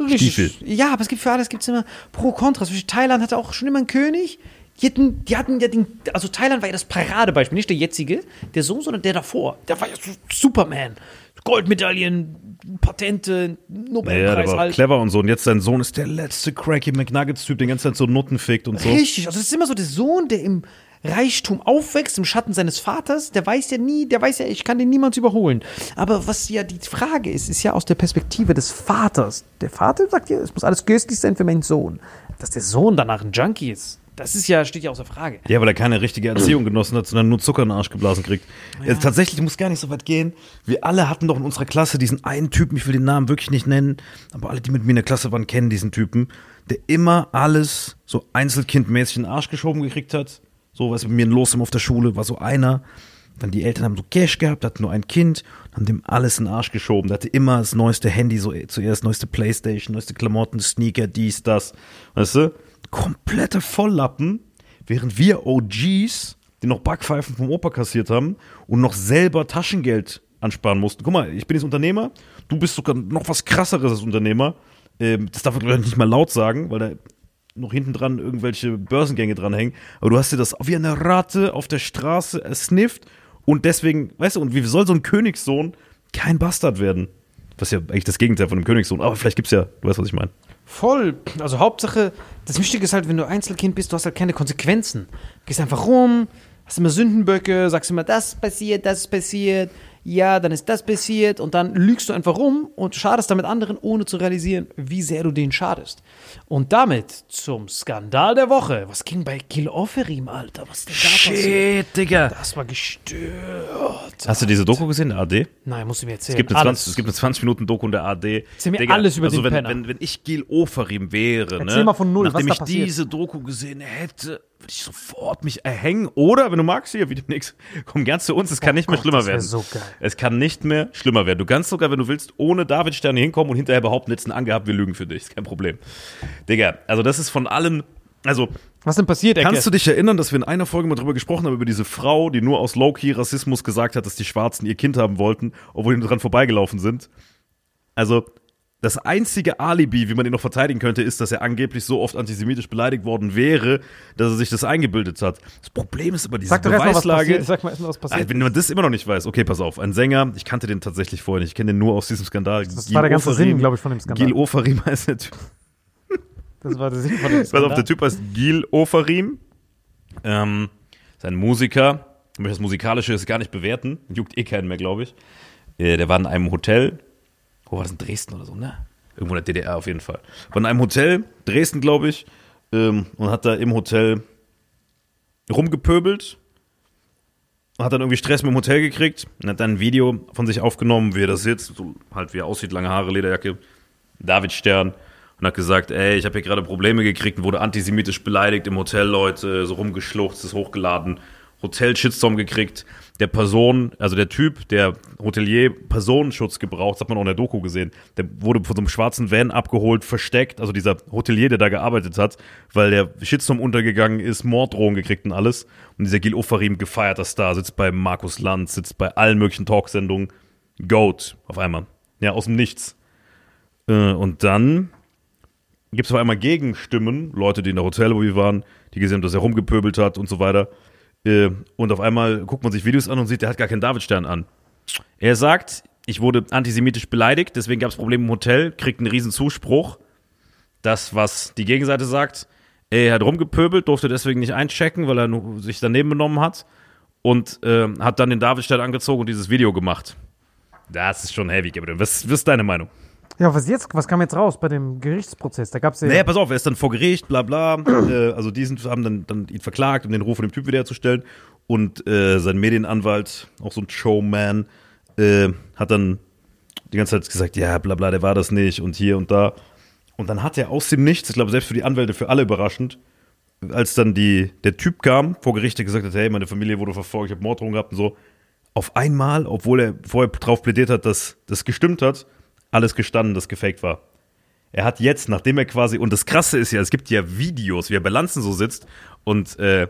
Richtig. Stiefel. Ja, aber es gibt für alles gibt's immer Pro Kontras. Thailand hatte auch schon immer einen König. Die hatten, die hatten ja den, also Thailand war ja das Paradebeispiel, nicht der jetzige, der Sohn, sondern der davor. Der war ja Superman. Goldmedaillen, Patente, Ja, der Nobelpreis war halt. clever und so. Und jetzt sein Sohn ist der letzte cracky McNuggets-Typ, den ganze Zeit so Nutten fickt und so. Richtig, also das ist immer so der Sohn, der im Reichtum aufwächst im Schatten seines Vaters, der weiß ja nie, der weiß ja, ich kann den niemals überholen. Aber was ja die Frage ist, ist ja aus der Perspektive des Vaters. Der Vater sagt ja, es muss alles göstlich sein für meinen Sohn. Dass der Sohn danach ein Junkie ist, das ist ja, steht ja außer Frage. Ja, weil er keine richtige Erziehung *clears throat* genossen hat, sondern nur Zucker in den Arsch geblasen kriegt. Ja. tatsächlich muss gar nicht so weit gehen. Wir alle hatten doch in unserer Klasse diesen einen Typen, ich will den Namen wirklich nicht nennen, aber alle, die mit mir in der Klasse waren, kennen diesen Typen, der immer alles so einzelkindmäßig in den Arsch geschoben gekriegt hat. So, was mit mir los auf der Schule, war so einer. Dann die Eltern haben so Cash gehabt, hatten nur ein Kind, haben dem alles in den Arsch geschoben. Der hatte immer das neueste Handy, so zuerst neueste Playstation, neueste Klamotten, Sneaker, dies, das. Weißt du? Komplette Volllappen, während wir OGs, die noch Backpfeifen vom Opa kassiert haben und noch selber Taschengeld ansparen mussten. Guck mal, ich bin jetzt Unternehmer, du bist sogar noch was krasseres als Unternehmer. Ähm, das darf man nicht mal laut sagen, weil da noch hinten dran irgendwelche Börsengänge dranhängen. Aber du hast dir das wie eine Ratte auf der Straße ersnifft und deswegen, weißt du, und wie soll so ein Königssohn kein Bastard werden? Was ja eigentlich das Gegenteil von einem Königssohn, aber vielleicht gibt's ja, du weißt, was ich meine. Voll. Also Hauptsache, das Wichtige ist halt, wenn du Einzelkind bist, du hast halt keine Konsequenzen. Du gehst einfach rum, hast immer Sündenböcke, sagst immer, das passiert, das passiert, ja, dann ist das passiert und dann lügst du einfach rum und schadest damit anderen, ohne zu realisieren, wie sehr du denen schadest. Und damit zum Skandal der Woche. Was ging bei Gil Oferim, Alter? Was ist denn da passiert? Shit, Digga. Das war gestört. Hast du diese Doku gesehen, der AD? Nein, musst du mir erzählen. Es gibt, eine Alles. 20, es gibt eine 20 Minuten Doku in der AD. Erzähl mir alles über also den wenn, Penner. wenn, wenn ich Gil Oferim wäre, Erzähl ne, mal von null, was nachdem da ich passiert. diese Doku gesehen hätte, würde ich sofort mich erhängen. Oder, wenn du magst, hier, wie demnächst, komm gern zu uns, es kann nicht mehr Gott, schlimmer werden. so. Es kann nicht mehr schlimmer werden. Du kannst sogar, wenn du willst, ohne David Sterne hinkommen und hinterher behaupten, letzten angehabt, wir lügen für dich. Ist kein Problem. Digga, also das ist von allem, also Was denn passiert, Ecke? Kannst du dich erinnern, dass wir in einer Folge mal drüber gesprochen haben, über diese Frau, die nur aus Low-Key-Rassismus gesagt hat, dass die Schwarzen ihr Kind haben wollten, obwohl die nur dran vorbeigelaufen sind? Also, das einzige Alibi, wie man ihn noch verteidigen könnte, ist, dass er angeblich so oft antisemitisch beleidigt worden wäre, dass er sich das eingebildet hat. Das Problem ist aber diese Sag doch was Beweislage. passiert. Sag mal erstmal, was passiert. wenn man das immer noch nicht weiß, okay, pass auf. Ein Sänger, ich kannte den tatsächlich vorher nicht, ich kenne den nur aus diesem Skandal. Das war der ganze Sinn, glaube ich, von dem Skandal. Gil Oferim *laughs* heißt der Typ. Das war der Sinn von dem Pass auf, der Typ heißt Gil Oferim. Ähm, ist ein Musiker. Ich möchte das Musikalische jetzt gar nicht bewerten. Juckt eh keinen mehr, glaube ich. Äh, der war in einem Hotel. Wo war das? In Dresden oder so, ne? Irgendwo in der DDR auf jeden Fall. In einem Hotel, Dresden, glaube ich. Ähm, und hat da im Hotel rumgepöbelt. Hat dann irgendwie Stress mit dem Hotel gekriegt. Und hat dann ein Video von sich aufgenommen, wie er da sitzt. So halt, wie er aussieht, lange Haare, Lederjacke. David Stern und hat gesagt, ey, ich habe hier gerade Probleme gekriegt, wurde antisemitisch beleidigt im Hotel, Leute, so rumgeschluchzt, ist hochgeladen, Hotel-Shitstorm gekriegt. Der Person, also der Typ, der Hotelier Personenschutz gebraucht, das hat man auch in der Doku gesehen, der wurde von so einem schwarzen Van abgeholt, versteckt, also dieser Hotelier, der da gearbeitet hat, weil der Shitstorm untergegangen ist, Morddrohungen gekriegt und alles. Und dieser Gil Ofarim, gefeierter Star, sitzt bei Markus Lanz, sitzt bei allen möglichen Talksendungen. Goat, auf einmal. Ja, aus dem Nichts. Äh, und dann gibt es auf einmal Gegenstimmen, Leute, die in der Hotellobby waren, die gesehen haben, dass er rumgepöbelt hat und so weiter. Äh, und auf einmal guckt man sich Videos an und sieht, der hat gar keinen Davidstern an. Er sagt, ich wurde antisemitisch beleidigt, deswegen gab es Probleme im Hotel, kriegt einen riesen Zuspruch. Das, was die Gegenseite sagt, er hat rumgepöbelt, durfte deswegen nicht einchecken, weil er sich daneben benommen hat und äh, hat dann den Davidstern angezogen und dieses Video gemacht. Das ist schon heavy, Gabriel. Was, was ist deine Meinung? Ja, was jetzt? Was kam jetzt raus bei dem Gerichtsprozess? Da gab es ja. Naja, pass auf, er ist dann vor Gericht, bla bla. *clears throat* äh, also die sind, haben dann, dann ihn verklagt, um den Ruf von dem Typ wiederherzustellen. Und äh, sein Medienanwalt, auch so ein Showman, äh, hat dann die ganze Zeit gesagt, ja, bla bla, der war das nicht und hier und da. Und dann hat er aus dem Nichts, ich glaube selbst für die Anwälte, für alle überraschend, als dann die, der Typ kam, vor Gericht, der gesagt hat, hey, meine Familie wurde verfolgt, ich habe Morddrohungen gehabt und so. Auf einmal, obwohl er vorher drauf plädiert hat, dass das gestimmt hat, alles gestanden, das gefaked war. Er hat jetzt, nachdem er quasi, und das Krasse ist ja, es gibt ja Videos, wie er bei Lanzen so sitzt und, äh,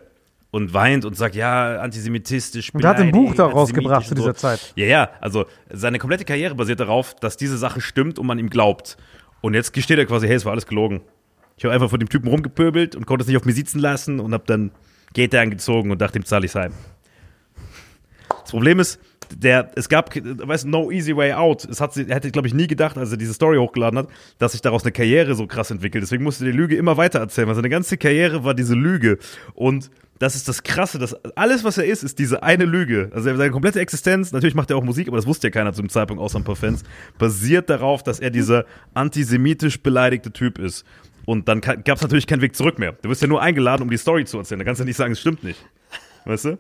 und weint und sagt, ja, antisemitistisch. Und er hat ein Buch da rausgebracht zu so. dieser Zeit. Ja, ja, also seine komplette Karriere basiert darauf, dass diese Sache stimmt und man ihm glaubt. Und jetzt gesteht er quasi, hey, es war alles gelogen. Ich habe einfach von dem Typen rumgepöbelt und konnte es nicht auf mir sitzen lassen und habe dann Gator angezogen und dachte, dem zahle ich's heim. Das Problem ist, der, es gab, weißt du, no easy way out. Es hat sie, er hätte, glaube ich, nie gedacht, als er diese Story hochgeladen hat, dass sich daraus eine Karriere so krass entwickelt. Deswegen musste die Lüge immer weiter erzählen, weil seine ganze Karriere war diese Lüge. Und das ist das Krasse, dass alles, was er ist, ist diese eine Lüge. Also seine komplette Existenz, natürlich macht er auch Musik, aber das wusste ja keiner zum Zeitpunkt, außer ein paar Fans, basiert darauf, dass er dieser antisemitisch beleidigte Typ ist. Und dann gab es natürlich keinen Weg zurück mehr. Du wirst ja nur eingeladen, um die Story zu erzählen. Da kannst du nicht sagen, es stimmt nicht. Weißt du?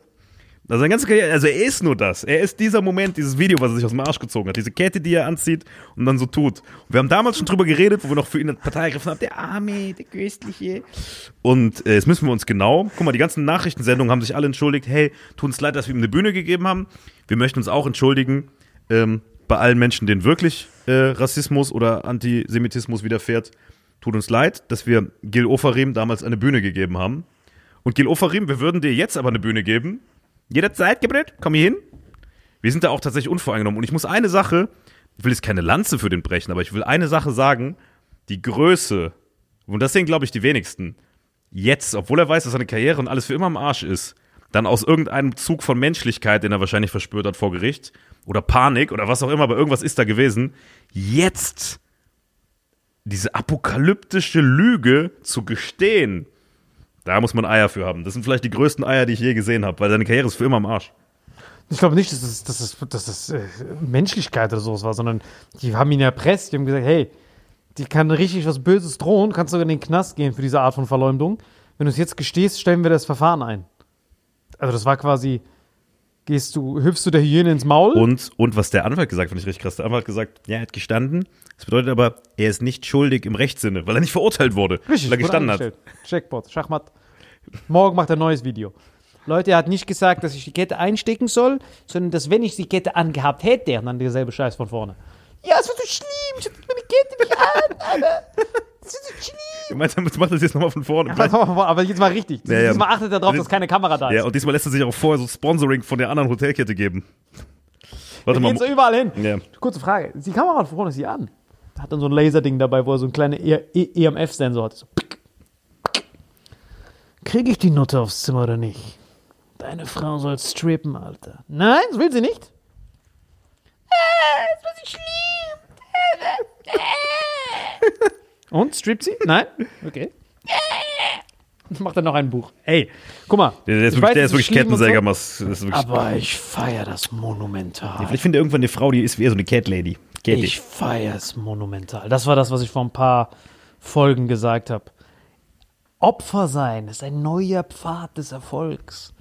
Also seine ganze Karriere, also er ist nur das. Er ist dieser Moment, dieses Video, was er sich aus dem Arsch gezogen hat. Diese Kette, die er anzieht und dann so tut. Und wir haben damals schon drüber geredet, wo wir noch für ihn eine Partei ergriffen haben. Der Arme, der Köstliche. Und äh, jetzt müssen wir uns genau, guck mal, die ganzen Nachrichtensendungen haben sich alle entschuldigt. Hey, tut uns leid, dass wir ihm eine Bühne gegeben haben. Wir möchten uns auch entschuldigen ähm, bei allen Menschen, denen wirklich äh, Rassismus oder Antisemitismus widerfährt. Tut uns leid, dass wir Gil Ofarim damals eine Bühne gegeben haben. Und Gil Ofarim, wir würden dir jetzt aber eine Bühne geben. Jederzeit, Gabriel, komm hier hin. Wir sind da auch tatsächlich unvoreingenommen. Und ich muss eine Sache, ich will jetzt keine Lanze für den brechen, aber ich will eine Sache sagen. Die Größe, und das sehen, glaube ich, die wenigsten, jetzt, obwohl er weiß, dass seine Karriere und alles für immer am Arsch ist, dann aus irgendeinem Zug von Menschlichkeit, den er wahrscheinlich verspürt hat vor Gericht, oder Panik oder was auch immer, aber irgendwas ist da gewesen, jetzt diese apokalyptische Lüge zu gestehen, da muss man Eier für haben. Das sind vielleicht die größten Eier, die ich je gesehen habe, weil seine Karriere ist für immer am Arsch. Ich glaube nicht, dass das, dass das, dass das äh, Menschlichkeit oder sowas war, sondern die haben ihn erpresst. Die haben gesagt, hey, die kann richtig was Böses drohen, kannst sogar in den Knast gehen für diese Art von Verleumdung. Wenn du es jetzt gestehst, stellen wir das Verfahren ein. Also das war quasi, gehst du, hüpfst du der Hyäne ins Maul? Und, und was der Anwalt gesagt hat, fand ich richtig krass. Der Anwalt hat gesagt, ja, er hat gestanden. Das bedeutet aber, er ist nicht schuldig im Rechtssinne, weil er nicht verurteilt wurde. Richtig, weil er gestanden hat. Checkpot, Schachmatt. Morgen macht er ein neues Video. Leute, er hat nicht gesagt, dass ich die Kette einstecken soll, sondern dass, wenn ich die Kette angehabt hätte, dann derselbe Scheiß von vorne. Ja, es wird so schlimm, ich hab meine Kette nicht an, Alter. Das ist so schlimm. Du meinst, er macht das jetzt nochmal von vorne. Aber jetzt mal richtig. Ja, ja. Diesmal achtet er darauf, dass keine Kamera da ist. Ja, und diesmal lässt er sich auch vorher so Sponsoring von der anderen Hotelkette geben. Warte Wir mal. gehen so überall hin. Ja. Kurze Frage. Die Kamera von vorne ist die an. Hat dann so ein Laserding dabei, wo er so einen kleinen E- E- EMF-Sensor hat. So. Kriege ich die Nutte aufs Zimmer oder nicht? Deine Frau soll strippen, Alter. Nein, das will sie nicht. Das war so schlimm. *laughs* Und, strippt sie? Nein? Okay. Macht er noch ein Buch. Ey, guck mal. Der, der ist ich wirklich, weiß, der ist wirklich so, Kettensäger. Das ist wirklich, Aber ich feiere das monumental. Vielleicht findet er irgendwann eine Frau, die ist wie so eine Cat Lady. Cat Ich feiere es monumental. Das war das, was ich vor ein paar Folgen gesagt habe. Opfer sein ist ein neuer Pfad des Erfolgs.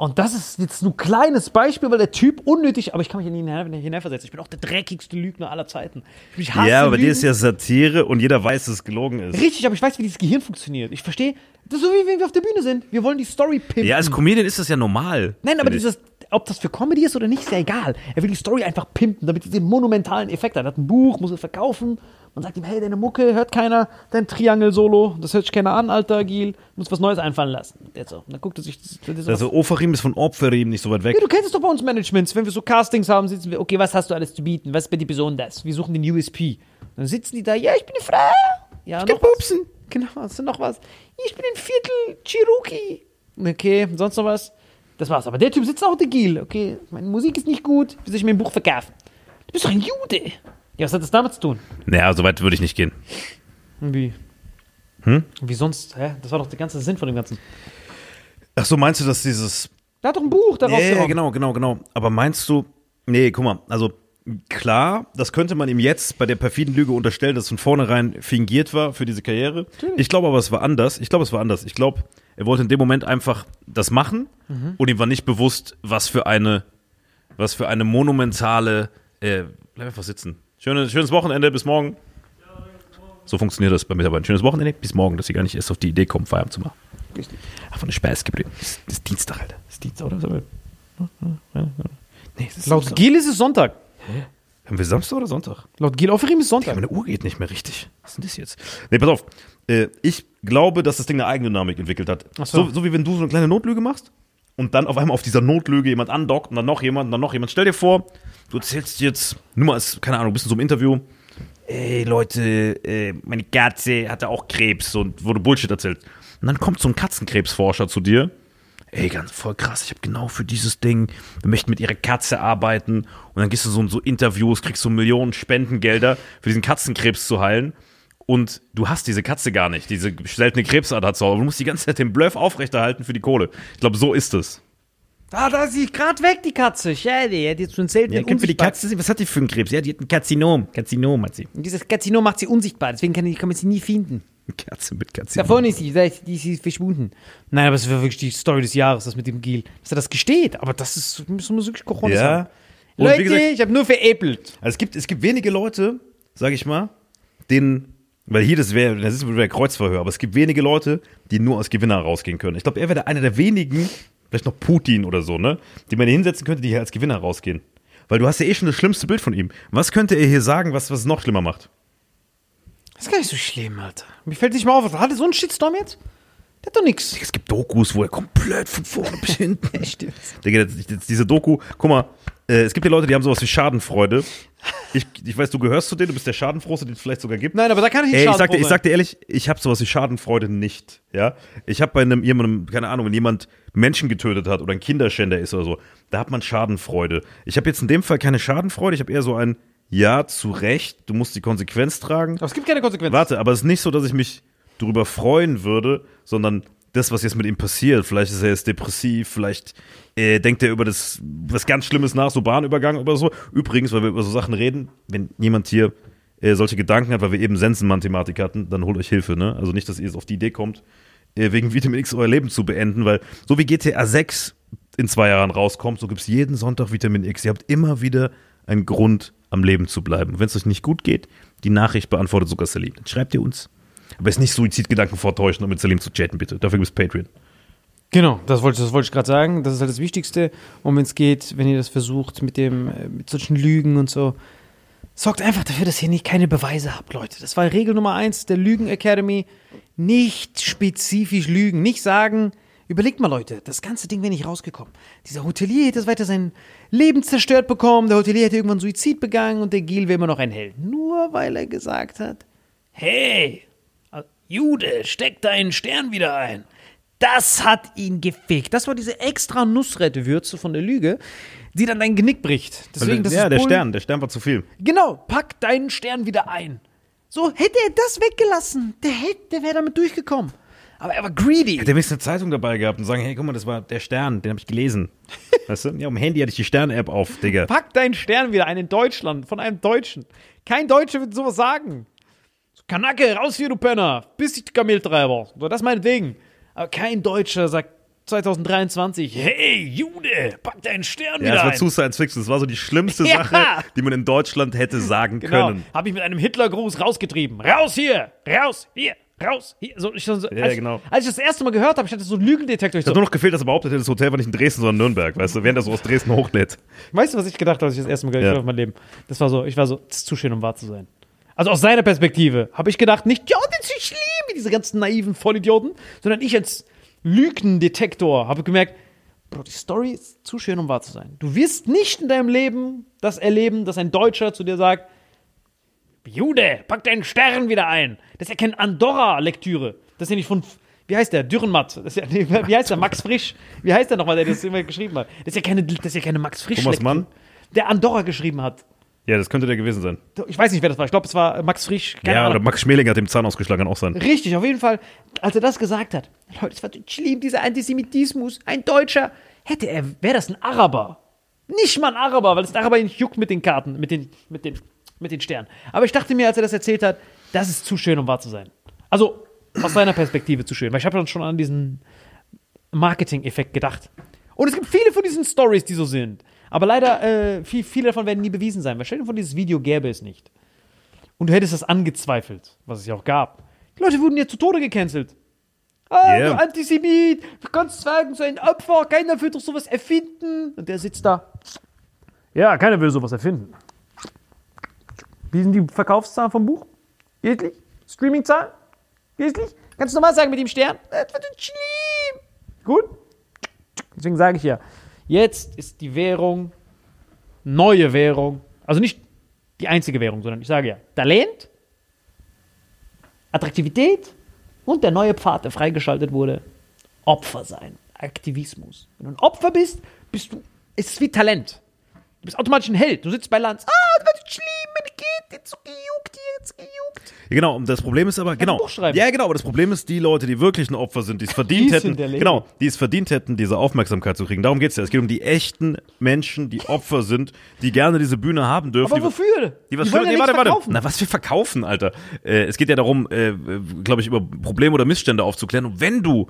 Und das ist jetzt nur ein kleines Beispiel, weil der Typ unnötig, aber ich kann mich in ihn hinein- hineinversetzen. Ich bin auch der dreckigste Lügner aller Zeiten. Ich hasse Ja, aber Lügen. dir ist ja Satire und jeder weiß, dass es gelogen ist. Richtig, aber ich weiß, wie dieses Gehirn funktioniert. Ich verstehe, das ist so wie wenn wir auf der Bühne sind. Wir wollen die Story pimpen. Ja, als Comedian ist das ja normal. Nein, aber dieses, ob das für Comedy ist oder nicht, ist ja egal. Er will die Story einfach pimpen, damit sie den monumentalen Effekt hat. Er hat ein Buch, muss es verkaufen. Man sagt ihm, hey, deine Mucke hört keiner, dein Triangle-Solo, das hört sich keiner an, Alter, Gil. Muss was Neues einfallen lassen. Jetzt. Und dann guckt er sich das, das Also Ofarim ist von Opferim nicht so weit weg. ja, du kennst es doch bei uns Managements. Wenn wir so Castings haben, sitzen wir, okay, was hast du alles zu bieten? Was ist bei dir besonders? Wir suchen den USP. Dann sitzen die da, ja, ich bin eine Frau. Ja, noch was. Genau, hast du noch was? Ich bin ein Viertel Cherokee. Okay, sonst noch was? Das war's. Aber der Typ sitzt auch der Gil. Okay, meine Musik ist nicht gut. Wie soll ich mir ein Buch verkaufen? Du bist doch ein Jude. Ja, was hat das damit zu tun? Naja, so weit würde ich nicht gehen. Wie? Hm? Wie sonst? Hä? Das war doch der ganze Sinn von dem Ganzen. Ach so, meinst du, dass dieses Der hat doch ein Buch daraus Ja, ja, gehauen. genau, genau, genau. Aber meinst du, nee, guck mal, also klar, das könnte man ihm jetzt bei der perfiden Lüge unterstellen, dass es von vornherein fingiert war für diese Karriere. Ich glaube aber, es war anders. Ich glaube, es war anders. Ich glaube, er wollte in dem Moment einfach das machen und ihm war nicht bewusst, was für eine, was für eine monumentale, äh, bleib einfach sitzen. Schönes, schönes Wochenende, bis morgen. So funktioniert das bei Mitarbeitern. Schönes Wochenende, bis morgen, dass sie gar nicht erst auf die Idee kommen, Feierabend zu machen. Einfach eine Spaß geblieben. Das ist- Dienstag, Alter. Das ist Dienstag, oder? Nee, ist Laut Samstag. Gil ist es Sonntag. Haben wir Samstag oder Sonntag? Laut Gil Offerim ist Sonntag. meine Uhr geht nicht mehr richtig. Was ist denn das jetzt? Nee, pass auf. Äh, ich glaube, dass das Ding eine Eigendynamik entwickelt hat. Ach so. so. So wie wenn du so eine kleine Notlüge machst und dann auf einmal auf dieser Notlüge jemand andockt und dann noch jemand und dann noch jemand. Stell dir vor, du erzählst jetzt, nur mal als, keine Ahnung, bist in so einem Interview. Ey, Leute, äh, meine Katze hatte auch Krebs und wurde Bullshit erzählt. Und dann kommt so ein Katzenkrebsforscher zu dir. ey, ganz voll krass, ich habe genau für dieses Ding, wir möchten mit ihrer Katze arbeiten und dann gehst du so in so Interviews, kriegst so Millionen Spendengelder für diesen Katzenkrebs zu heilen und du hast diese Katze gar nicht, diese seltene Krebsart hat aber du musst die ganze Zeit den Bluff aufrechterhalten für die Kohle. Ich glaube, so ist es. Ah, da ist sie gerade weg, die Katze. Schade, die hat jetzt schon selten Ja, für die Katze, was hat die für einen Krebs? Ja, die hat ein Karzinom. Karzinom hat sie. Und dieses Karzinom macht sie unsichtbar, deswegen kann, die, kann man sie nie finden. Katze mit Karzinom. Davon ist sie, da die ist sie verschwunden. Nein, aber es war wirklich die Story des Jahres, das mit dem Gil. Dass er das gesteht, aber das ist, müssen wir wirklich Cojones Ja. Leute, gesagt- ich habe nur veräppelt. Also es gibt, es gibt wenige Leute, sag ich mal, denen, weil hier das wäre, das ist wieder Kreuzverhör, aber es gibt wenige Leute, die nur als Gewinner rausgehen können. Ich glaube, er wäre einer der wenigen, vielleicht noch Putin oder so, ne, die man hier hinsetzen könnte, die hier als Gewinner rausgehen. Weil du hast ja eh schon das schlimmste Bild von ihm. Was könnte er hier sagen, was, was es noch schlimmer macht? Das ist gar nicht so schlimm, Alter. Mir fällt nicht mal auf, hat er so einen Shitstorm jetzt? Der hat doch nix. Es gibt Dokus, wo er komplett von vorne bis *laughs* hinten. Stimmt. Digga, diese Doku, guck mal, äh, es gibt ja Leute, die haben sowas wie Schadenfreude. Ich, ich weiß, du gehörst zu denen, du bist der Schadenfrohste, den es vielleicht sogar gibt. Nein, aber da kann ich nicht Ey, ich sag, dir, ich sag dir ehrlich, ich habe sowas wie Schadenfreude nicht. Ja, ich habe bei einem jemandem, keine Ahnung, wenn jemand Menschen getötet hat oder ein Kinderschänder ist oder so, da hat man Schadenfreude. Ich habe jetzt in dem Fall keine Schadenfreude. Ich habe eher so ein Ja, zu Recht. Du musst die Konsequenz tragen. Aber es gibt keine Konsequenzen. Warte, aber es ist nicht so, dass ich mich darüber freuen würde, sondern das, was jetzt mit ihm passiert. Vielleicht ist er jetzt depressiv, vielleicht äh, denkt er über das was ganz Schlimmes nach, so Bahnübergang oder so. Übrigens, weil wir über so Sachen reden, wenn jemand hier äh, solche Gedanken hat, weil wir eben Sensenmann-Thematik hatten, dann holt euch Hilfe, ne? Also nicht, dass ihr jetzt auf die Idee kommt, äh, wegen Vitamin X euer Leben zu beenden, weil so wie GTA 6 in zwei Jahren rauskommt, so gibt es jeden Sonntag Vitamin X. Ihr habt immer wieder einen Grund, am Leben zu bleiben. Wenn es euch nicht gut geht, die Nachricht beantwortet sogar Salim. Dann schreibt ihr uns. Aber es ist nicht Suizidgedanken vortäuschen, um mit Salim zu chatten, bitte. Dafür gibt es Patreon. Genau, das wollte, das wollte ich gerade sagen. Das ist halt das Wichtigste. Und wenn es geht, wenn ihr das versucht mit dem, äh, mit solchen Lügen und so, sorgt einfach dafür, dass ihr nicht keine Beweise habt, Leute. Das war Regel Nummer eins der Lügen Academy. Nicht spezifisch lügen, nicht sagen. Überlegt mal, Leute, das ganze Ding wäre nicht rausgekommen. Dieser Hotelier hätte weiter sein Leben zerstört bekommen, der Hotelier hätte irgendwann Suizid begangen und der Gil wäre immer noch ein Held. Nur weil er gesagt hat, hey, Jude, steck deinen Stern wieder ein. Das hat ihn gefickt. Das war diese extra Nussrette-Würze von der Lüge, die dann dein Genick bricht. Deswegen, das ja, der Stern, der Stern war zu viel. Genau, pack deinen Stern wieder ein. So, hätte er das weggelassen, der, hätte- der wäre damit durchgekommen. Aber er war greedy. Hätte er wenigstens eine Zeitung dabei gehabt und sagen, hey, guck mal, das war der Stern, den habe ich gelesen. *laughs* weißt du? Ja, am Handy hatte ich die Stern-App auf, Digga. Pack deinen Stern wieder ein in Deutschland, von einem Deutschen. Kein Deutscher wird sowas sagen. So, Kanacke, raus hier, du Penner. Bist du Kameltreiber. So, das meinetwegen. Aber kein Deutscher sagt 2023, hey, Jude, pack deinen Stern Ja, wieder das war ein. zu Science Fiction. Das war so die schlimmste *laughs* Ja. Sache, die man in Deutschland hätte sagen Genau. können. Habe ich mit einem Hitlergruß rausgetrieben. Raus hier, raus hier, raus hier. So, ich, so, Ja, als, genau. als ich das erste Mal gehört habe, ich hatte so einen Lügendetektor. Ich hat so, nur noch gefehlt, dass er behauptet hätte, das Hotel war nicht in Dresden, sondern Nürnberg, weißt du, während er so aus Dresden hochlädt. Weißt du, was ich gedacht habe, als ich das erste Mal gehört Ja. habe in meinem Leben? Das war so, ich war so, das ist zu schön, um wahr zu sein. Also aus seiner Perspektive habe ich gedacht, nicht, ja, das ist schlimm, wie diese ganzen naiven Vollidioten, sondern ich als Lügendetektor habe gemerkt, Bro, die Story ist zu schön, um wahr zu sein. Du wirst nicht in deinem Leben das erleben, dass ein Deutscher zu dir sagt, Jude, pack deinen Stern wieder ein. Das ist ja keine Andorra-Lektüre. Das ist ja nicht von, wie heißt der? Dürrenmatt. Das ist ja, nee, *laughs* wie heißt der? Max Frisch. Wie heißt der nochmal, der das immer geschrieben hat? Das ist ja keine, das ist ja keine Max Frisch. Thomas. Mann? Der Andorra geschrieben hat. Ja, das könnte der gewesen sein. Ich weiß nicht, wer das war. Ich glaube, es war Max Frisch. Keine ja, Ahnung. oder Max Schmeling hat dem Zahn ausgeschlagen, kann auch sein. Richtig, auf jeden Fall, als er das gesagt hat, Leute, es war schlimm, dieser Antisemitismus, ein Deutscher, hätte er, wäre das ein Araber. Nicht mal ein Araber, weil es ein Araber ihn nicht juckt mit den Karten, mit den, mit den, mit den Sternen. Aber ich dachte mir, als er das erzählt hat, das ist zu schön, um wahr zu sein. Also, aus seiner Perspektive zu schön, weil ich habe dann schon an diesen Marketing-Effekt gedacht. Und es gibt viele von diesen Stories, die so sind. Aber leider, äh, viel, viele davon werden nie bewiesen sein, weil stell dir vor, dieses Video gäbe es nicht. Und du hättest das angezweifelt, was es ja auch gab. Die Leute wurden ja zu Tode gecancelt. Ah, Yeah. du Antisemit, du kannst sagen, so ein Opfer, keiner will doch sowas erfinden. Und der sitzt da. Ja, keiner will sowas erfinden. Wie sind die Verkaufszahlen vom Buch? Wirklich? Streamingzahlen? Wirklich? Kannst du nochmal sagen mit dem Stern? Das wird schlimm. Gut? Deswegen sage ich ja, jetzt ist die Währung, neue Währung, also nicht die einzige Währung, sondern ich sage ja, Talent, Attraktivität und der neue Pfad, der freigeschaltet wurde, Opfer sein. Aktivismus. Wenn du ein Opfer bist, bist du, es ist wie Talent. Du bist automatisch ein Held. Du sitzt bei Lanz. Ah, das war schlimm, meine Kind, jetzt so gejuckt, jetzt gejuckt. Genau, und das Problem ist aber, genau. Ja, genau, aber das Problem ist, die Leute, die wirklich ein Opfer sind, die es verdient Die hätten, genau, die es verdient hätten, diese Aufmerksamkeit zu kriegen. Darum geht's ja. Es geht um die echten Menschen, die Opfer sind, die gerne diese Bühne haben dürfen. Aber die, wofür? Die was Die für, wollen ja nee, warte, warte. verkaufen. Na, was wir verkaufen, Alter. Äh, es geht ja darum, äh, glaube ich, über Probleme oder Missstände aufzuklären. Und wenn du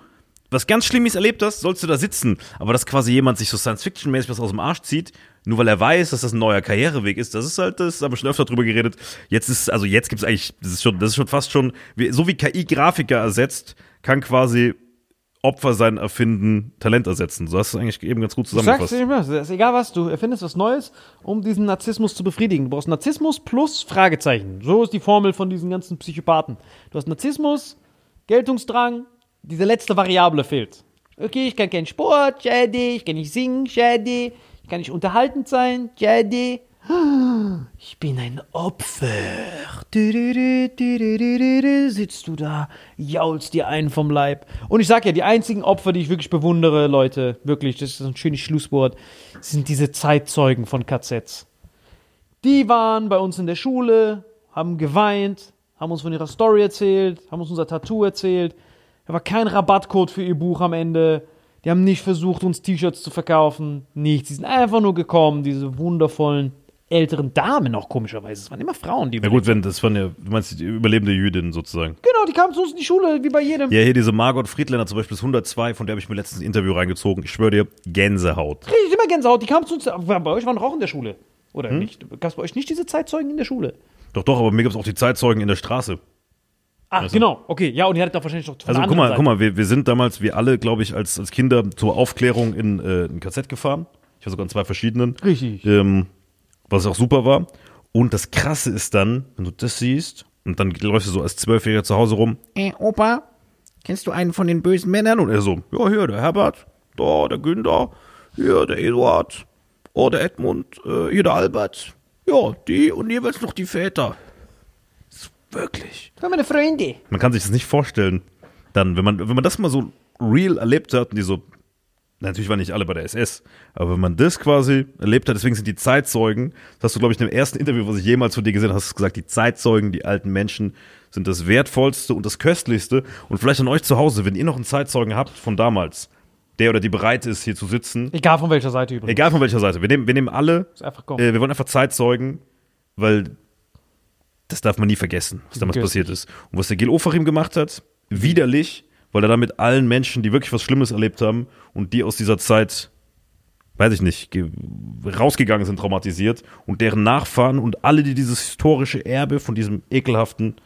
was ganz Schlimmes erlebt hast, sollst du da sitzen. Aber dass quasi jemand sich so Science-Fiction-mäßig was aus dem Arsch zieht, nur weil er weiß, dass das ein neuer Karriereweg ist, das ist halt, das haben wir schon öfter drüber geredet. Jetzt ist, also jetzt gibt's eigentlich, das ist schon, das ist schon fast schon, so wie KI Grafiker ersetzt, kann quasi Opfer sein erfinden, Talent ersetzen. So hast du es eigentlich eben ganz gut Du sagst zusammengefasst. nicht mehr, es ist egal was, du erfindest was Neues, um diesen Narzissmus zu befriedigen. Du brauchst Narzissmus plus Fragezeichen. So ist die Formel von diesen ganzen Psychopathen. Du hast Narzissmus, Geltungsdrang, diese letzte Variable fehlt. Okay, ich kann keinen Sport, schade, ich kann nicht singen, schade, ich kann nicht unterhaltend sein, schade. Ich bin ein Opfer. Sitzt du da, jaulst dir einen vom Leib. Und ich sag ja, die einzigen Opfer, die ich wirklich bewundere, Leute, wirklich, das ist ein schönes Schlusswort, sind diese Zeitzeugen von KZs. Die waren bei uns in der Schule, haben geweint, haben uns von ihrer Story erzählt, haben uns unser Tattoo erzählt. Da war kein Rabattcode für ihr Buch am Ende. Die haben nicht versucht, uns T-Shirts zu verkaufen. Nichts. Die sind einfach nur gekommen, diese wundervollen älteren Damen auch komischerweise. Es waren immer Frauen, die. Ja gut, wenn das waren ja, du meinst die überlebende Jüdin sozusagen. Genau, die kamen zu uns in die Schule, wie bei jedem. Ja, hier diese Margot Friedländer zum Beispiel ist 102, von der habe ich mir letztens ein Interview reingezogen. Ich schwöre dir, Gänsehaut. Richtig, immer Gänsehaut. Die kamen zu uns. Bei euch waren doch auch in der Schule. Oder nicht? Gab es bei euch nicht diese Zeitzeugen in der Schule? Doch, doch, aber mir gab es auch die Zeitzeugen in der Straße. Ah, genau. Okay, ja, und ihr hattet doch wahrscheinlich von Also der guck mal, anderen guck mal, wir, wir sind damals, wir alle, glaube ich, als, als Kinder zur Aufklärung in äh, ein KZ gefahren. Ich war sogar in zwei verschiedenen. Seite. Richtig. Ähm, was auch super war. Und das Krasse ist dann, wenn du das siehst, und dann läufst du so als Zwölfjähriger zu Hause rum, Äh, Opa, kennst du einen von den bösen Männern? und er so, ja, hier, der Herbert, da, der Günther, hier, der Eduard, oh, der Edmund, äh, hier, der Albert. Ja, die und jeweils noch die Väter. Wirklich. Das waren meine Freunde. Man kann sich das nicht vorstellen. Dann, wenn man, wenn man das mal so real erlebt hat und die so, natürlich waren nicht alle bei der SS, aber wenn man das quasi erlebt hat, deswegen sind die Zeitzeugen, das hast du, glaube ich, in dem ersten Interview, was ich jemals von dir gesehen habe, hast du gesagt, die Zeitzeugen, die alten Menschen sind das Wertvollste und das Köstlichste. Und vielleicht an euch zu Hause, wenn ihr noch einen Zeitzeugen habt von damals, der oder die bereit ist, hier zu sitzen, Egal von welcher Seite übrigens. egal von welcher Seite, wir nehmen, wir nehmen alle, Ist einfach kommen. äh, wir wollen einfach Zeitzeugen, weil das darf man nie vergessen, was damals Göstlich. passiert ist. Und was der Gil Ofarim gemacht hat, widerlich, weil er damit allen Menschen, die wirklich was Schlimmes erlebt haben und die aus dieser Zeit, weiß ich nicht, ge- rausgegangen sind, traumatisiert und deren Nachfahren und alle, die dieses historische Erbe von diesem ekelhaften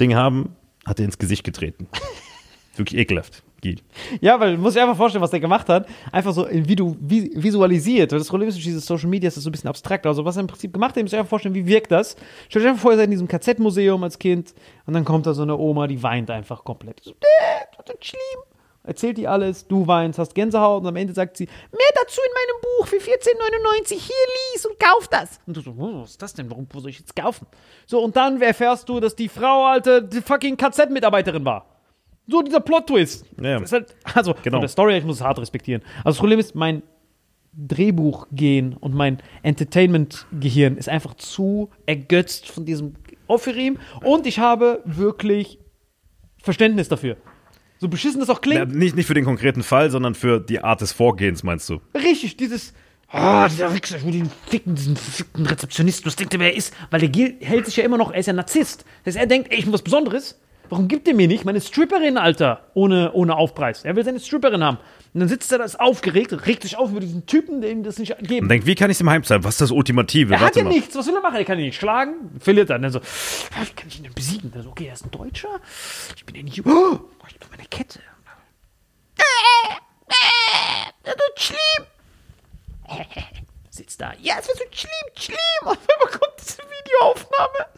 Ding haben, hat er ins Gesicht getreten. *laughs* wirklich ekelhaft, Gil. Ja, weil du musst dir einfach vorstellen, was der gemacht hat. Einfach so Video, vi- visualisiert. Weil das Problem ist, durch dieses Social Media ist das so ein bisschen abstrakt. Also, was er im Prinzip gemacht hat, müsst ihr einfach vorstellen, wie wirkt das? Stellt euch einfach vor, ihr seid in diesem KZ-Museum als Kind und dann kommt da so eine Oma, die weint einfach komplett. So, "Äh, das ist schlimm. Erzählt die alles, du weinst, hast Gänsehaut und am Ende sagt sie, mehr dazu in meinem Buch für 14,99, hier lies und kauf das. Und du so, was ist das denn, warum wo soll ich jetzt kaufen? So, und dann erfährst du, dass die Frau, Alter, die fucking KZ-Mitarbeiterin war. So dieser Plot-Twist. Ja. Das ist halt, also, Genau. von der Story, ich muss es hart respektieren. Also, das Problem ist, mein Drehbuchgehen und mein Entertainment-Gehirn ist einfach zu ergötzt von diesem Oferim und ich habe wirklich Verständnis dafür. So beschissen das auch Ja, klingt, nicht, nicht für den konkreten Fall, sondern für die Art des Vorgehens, meinst du? richtig, dieses, ah, dieser Wichser, ich will den ficken, diesen verfickten Rezeptionisten, was denkt er, wer er ist? Weil der Gil hält sich ja immer noch, er ist ja Narzisst. Das heißt, er denkt, ey, ich bin was Besonderes. Warum gibt er mir nicht meine Stripperin, Alter, ohne, ohne Aufpreis? Er will seine Stripperin haben. Und dann sitzt er da, ist aufgeregt, regt sich auf über diesen Typen, der ihm das nicht geben Und denkt, wie kann ich es ihm heimzahlen? Was ist das Ultimative? Er hat ja mal. nichts. Was will er machen? Er kann ihn nicht schlagen. Verliert dann. Dann so, "Ah, wie kann ich ihn denn besiegen? Dann so, okay, er ist ein Deutscher. Ich bin ja nicht. Oh, ich hab meine Kette. Das wird schlimm. *laughs* Sitzt da. Ja, es wird so schlimm, schlimm. Und dann kommt diese Videoaufnahme.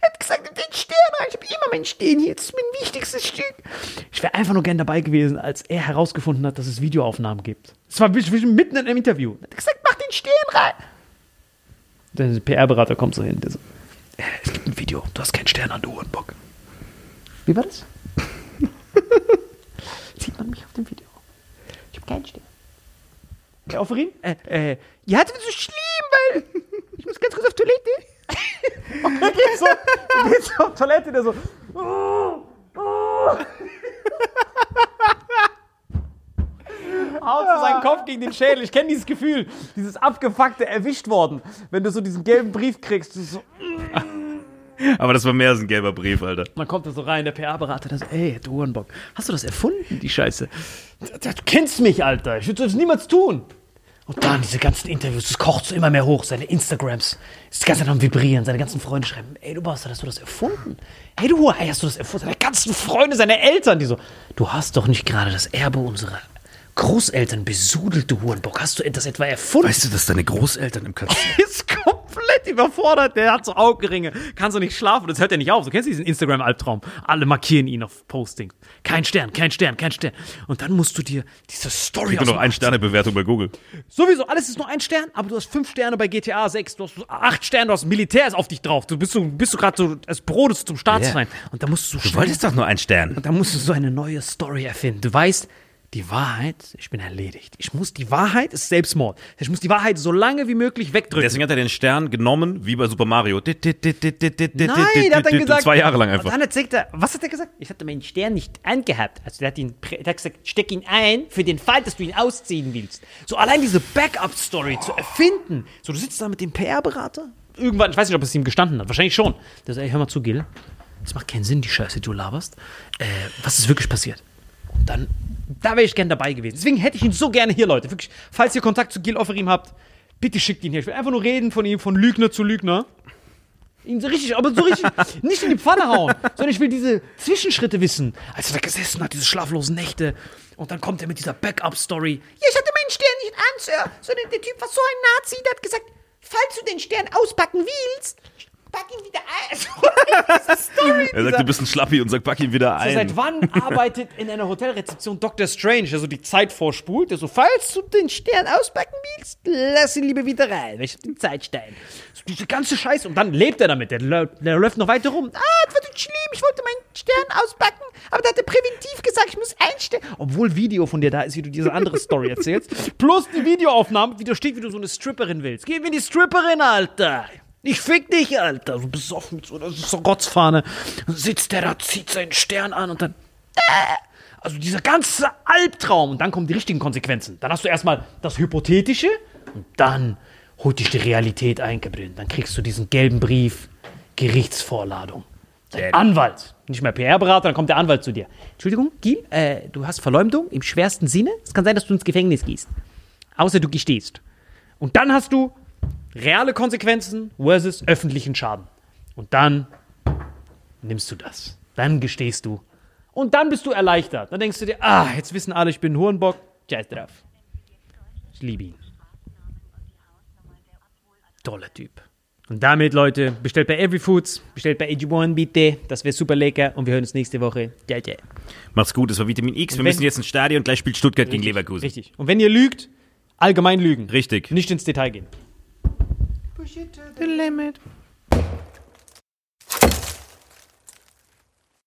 Er hat gesagt, den Stern rein. Ich habe immer meinen Stern hier. Das ist mein wichtigstes Stück. Ich wäre einfach nur gern dabei gewesen, als er herausgefunden hat, dass es Videoaufnahmen gibt. Es war mitten in einem Interview. Er hat gesagt, mach den Stern rein. Der PR-Berater kommt so hin. Der so, "Äh, es gibt ein Video. Du hast keinen Stern an, du Hurenbock. Wie war das? *laughs* Sieht man mich auf dem Video? Offerin? Äh, äh, ja, das ist so schlimm, weil ich muss ganz kurz auf Toilette. Und er geht so, geht so auf Toilette, der so. Oh, oh. Haut so seinen Kopf gegen den Schädel. Ich kenne dieses Gefühl, dieses abgefuckte erwischt worden, wenn du so diesen gelben Brief kriegst. Du so, Aber das war mehr als ein gelber Brief, Alter. dann kommt er so rein, der PR-Berater, der so, ey, du Hurenbock, hast du das erfunden, die Scheiße? Du kennst mich, Alter, ich würde das niemals tun. Und dann diese ganzen Interviews, das kocht so immer mehr hoch, seine Instagrams, ist die ganze Zeit am Vibrieren, seine ganzen Freunde schreiben, ey, du Bastard, hast du das erfunden? Hey, du, hey, hast du das erfunden? Seine ganzen Freunde, seine Eltern, die so, du hast doch nicht gerade das Erbe unserer Großeltern besudelt, du Hurenbock, hast du das etwa erfunden? Weißt du, dass deine Großeltern im KZ *laughs* ist komplett überfordert. Der hat so Augenringe, kann so nicht schlafen. Das hört er nicht auf. Du kennst diesen Instagram-Albtraum. Alle markieren ihn auf Postings. Kein Stern, kein Stern, kein Stern. Und dann musst du dir diese Story aus nur noch eine Sternebewertung bei Google. Sowieso, alles ist nur ein Stern, aber du hast fünf Sterne bei GTA 6, du hast acht Sterne, du hast Militär ist auf dich drauf. Du bist so, bist du gerade so als Brodes zum Staatsfeind. Und da musst du so Du wolltest doch nur einen Stern. und da musst du so eine neue Story erfinden. Du weißt, die Wahrheit, ich bin erledigt. Ich muss, die Wahrheit ist Selbstmord. Ich muss die Wahrheit so lange wie möglich wegdrücken. Deswegen hat er den Stern genommen, wie bei Super Mario. Nein, der hat dann gesagt. Zwei Jahre lang einfach. dann erzählt er, was hat er gesagt? Ich hatte meinen Stern nicht angehabt. Also der hat, ihn, der hat gesagt, steck ihn ein für den Fall, dass du ihn ausziehen willst. So allein diese Backup-Story zu erfinden. So, du sitzt da mit dem PR-Berater. Irgendwann, ich weiß nicht, ob es ihm gestanden hat. Wahrscheinlich schon. Der sagt, ey, hör mal zu, Gil. Das macht keinen Sinn, die Scheiße, die du laberst. Äh, was ist wirklich passiert? Dann, da wäre ich gern dabei gewesen. Deswegen hätte ich ihn so gerne hier, Leute. Wirklich, falls ihr Kontakt zu Gil Offerim habt, bitte schickt ihn hier. Ich will einfach nur reden von ihm, von Lügner zu Lügner. Ihn so richtig, aber so richtig, *laughs* nicht in die Pfanne hauen, sondern ich will diese Zwischenschritte wissen. Als er da gesessen hat, diese schlaflosen Nächte. Und dann kommt er mit dieser Backup-Story. Ja, ich hatte meinen Stern nicht an, Sir. Sondern der Typ war so ein Nazi, der hat gesagt, falls du den Stern auspacken willst, pack ihn wieder ein. So, *laughs* diese Story. Er sagt, du bist ein Schlappi und sagt, pack ihn wieder So, ein. seit wann *laughs* arbeitet in einer Hotelrezeption Dr. Strange, der so die Zeit vorspult, der so, falls du den Stern auspacken willst, lass ihn lieber wieder rein, ich hab den Zeitstein. So, diese ganze Scheiße. Und dann lebt er damit, der, der läuft noch weiter rum. Ah, das war nicht schlimm, ich wollte meinen Stern auspacken, aber da hat er präventiv gesagt, ich muss einstellen. Obwohl Video von dir da ist, wie du diese andere Story erzählst. *laughs* Plus die Videoaufnahme, wie da steht, wie du so eine Stripperin willst. Geh mir die Stripperin, Alter. Ich fick dich, Alter. So besoffen so einer so Rotzfahne. Dann sitzt der da, zieht seinen Stern an und dann. Äh, also dieser ganze Albtraum. Und dann kommen die richtigen Konsequenzen. Dann hast du erstmal das Hypothetische und dann holt dich die Realität eingebrannt. Dann kriegst du diesen gelben Brief, Gerichtsvorladung. Dein Anwalt, nicht mehr PR-Berater, dann kommt der Anwalt zu dir. Entschuldigung, Gil, äh, du hast Verleumdung im schwersten Sinne. Es kann sein, dass du ins Gefängnis gehst. Außer du gestehst. Und dann hast du reale Konsequenzen versus öffentlichen Schaden. Und dann nimmst du das. Dann gestehst du. Und dann bist du erleichtert. Dann denkst du dir, ah, jetzt wissen alle, ich bin ein Hurenbock. Scheiß drauf. Ich liebe ihn. Toller Typ. Und damit, Leute, bestellt bei Everyfoods, bestellt bei AG1 bitte. Das wäre super lecker. Und wir hören uns nächste Woche. Ja, ja. Macht's gut, das war Vitamin X. Wir müssen jetzt ins Stadion, gleich spielt Stuttgart gegen Leverkusen. Richtig. Und wenn ihr lügt, allgemein lügen. Richtig. Nicht ins Detail gehen. push it to the limit.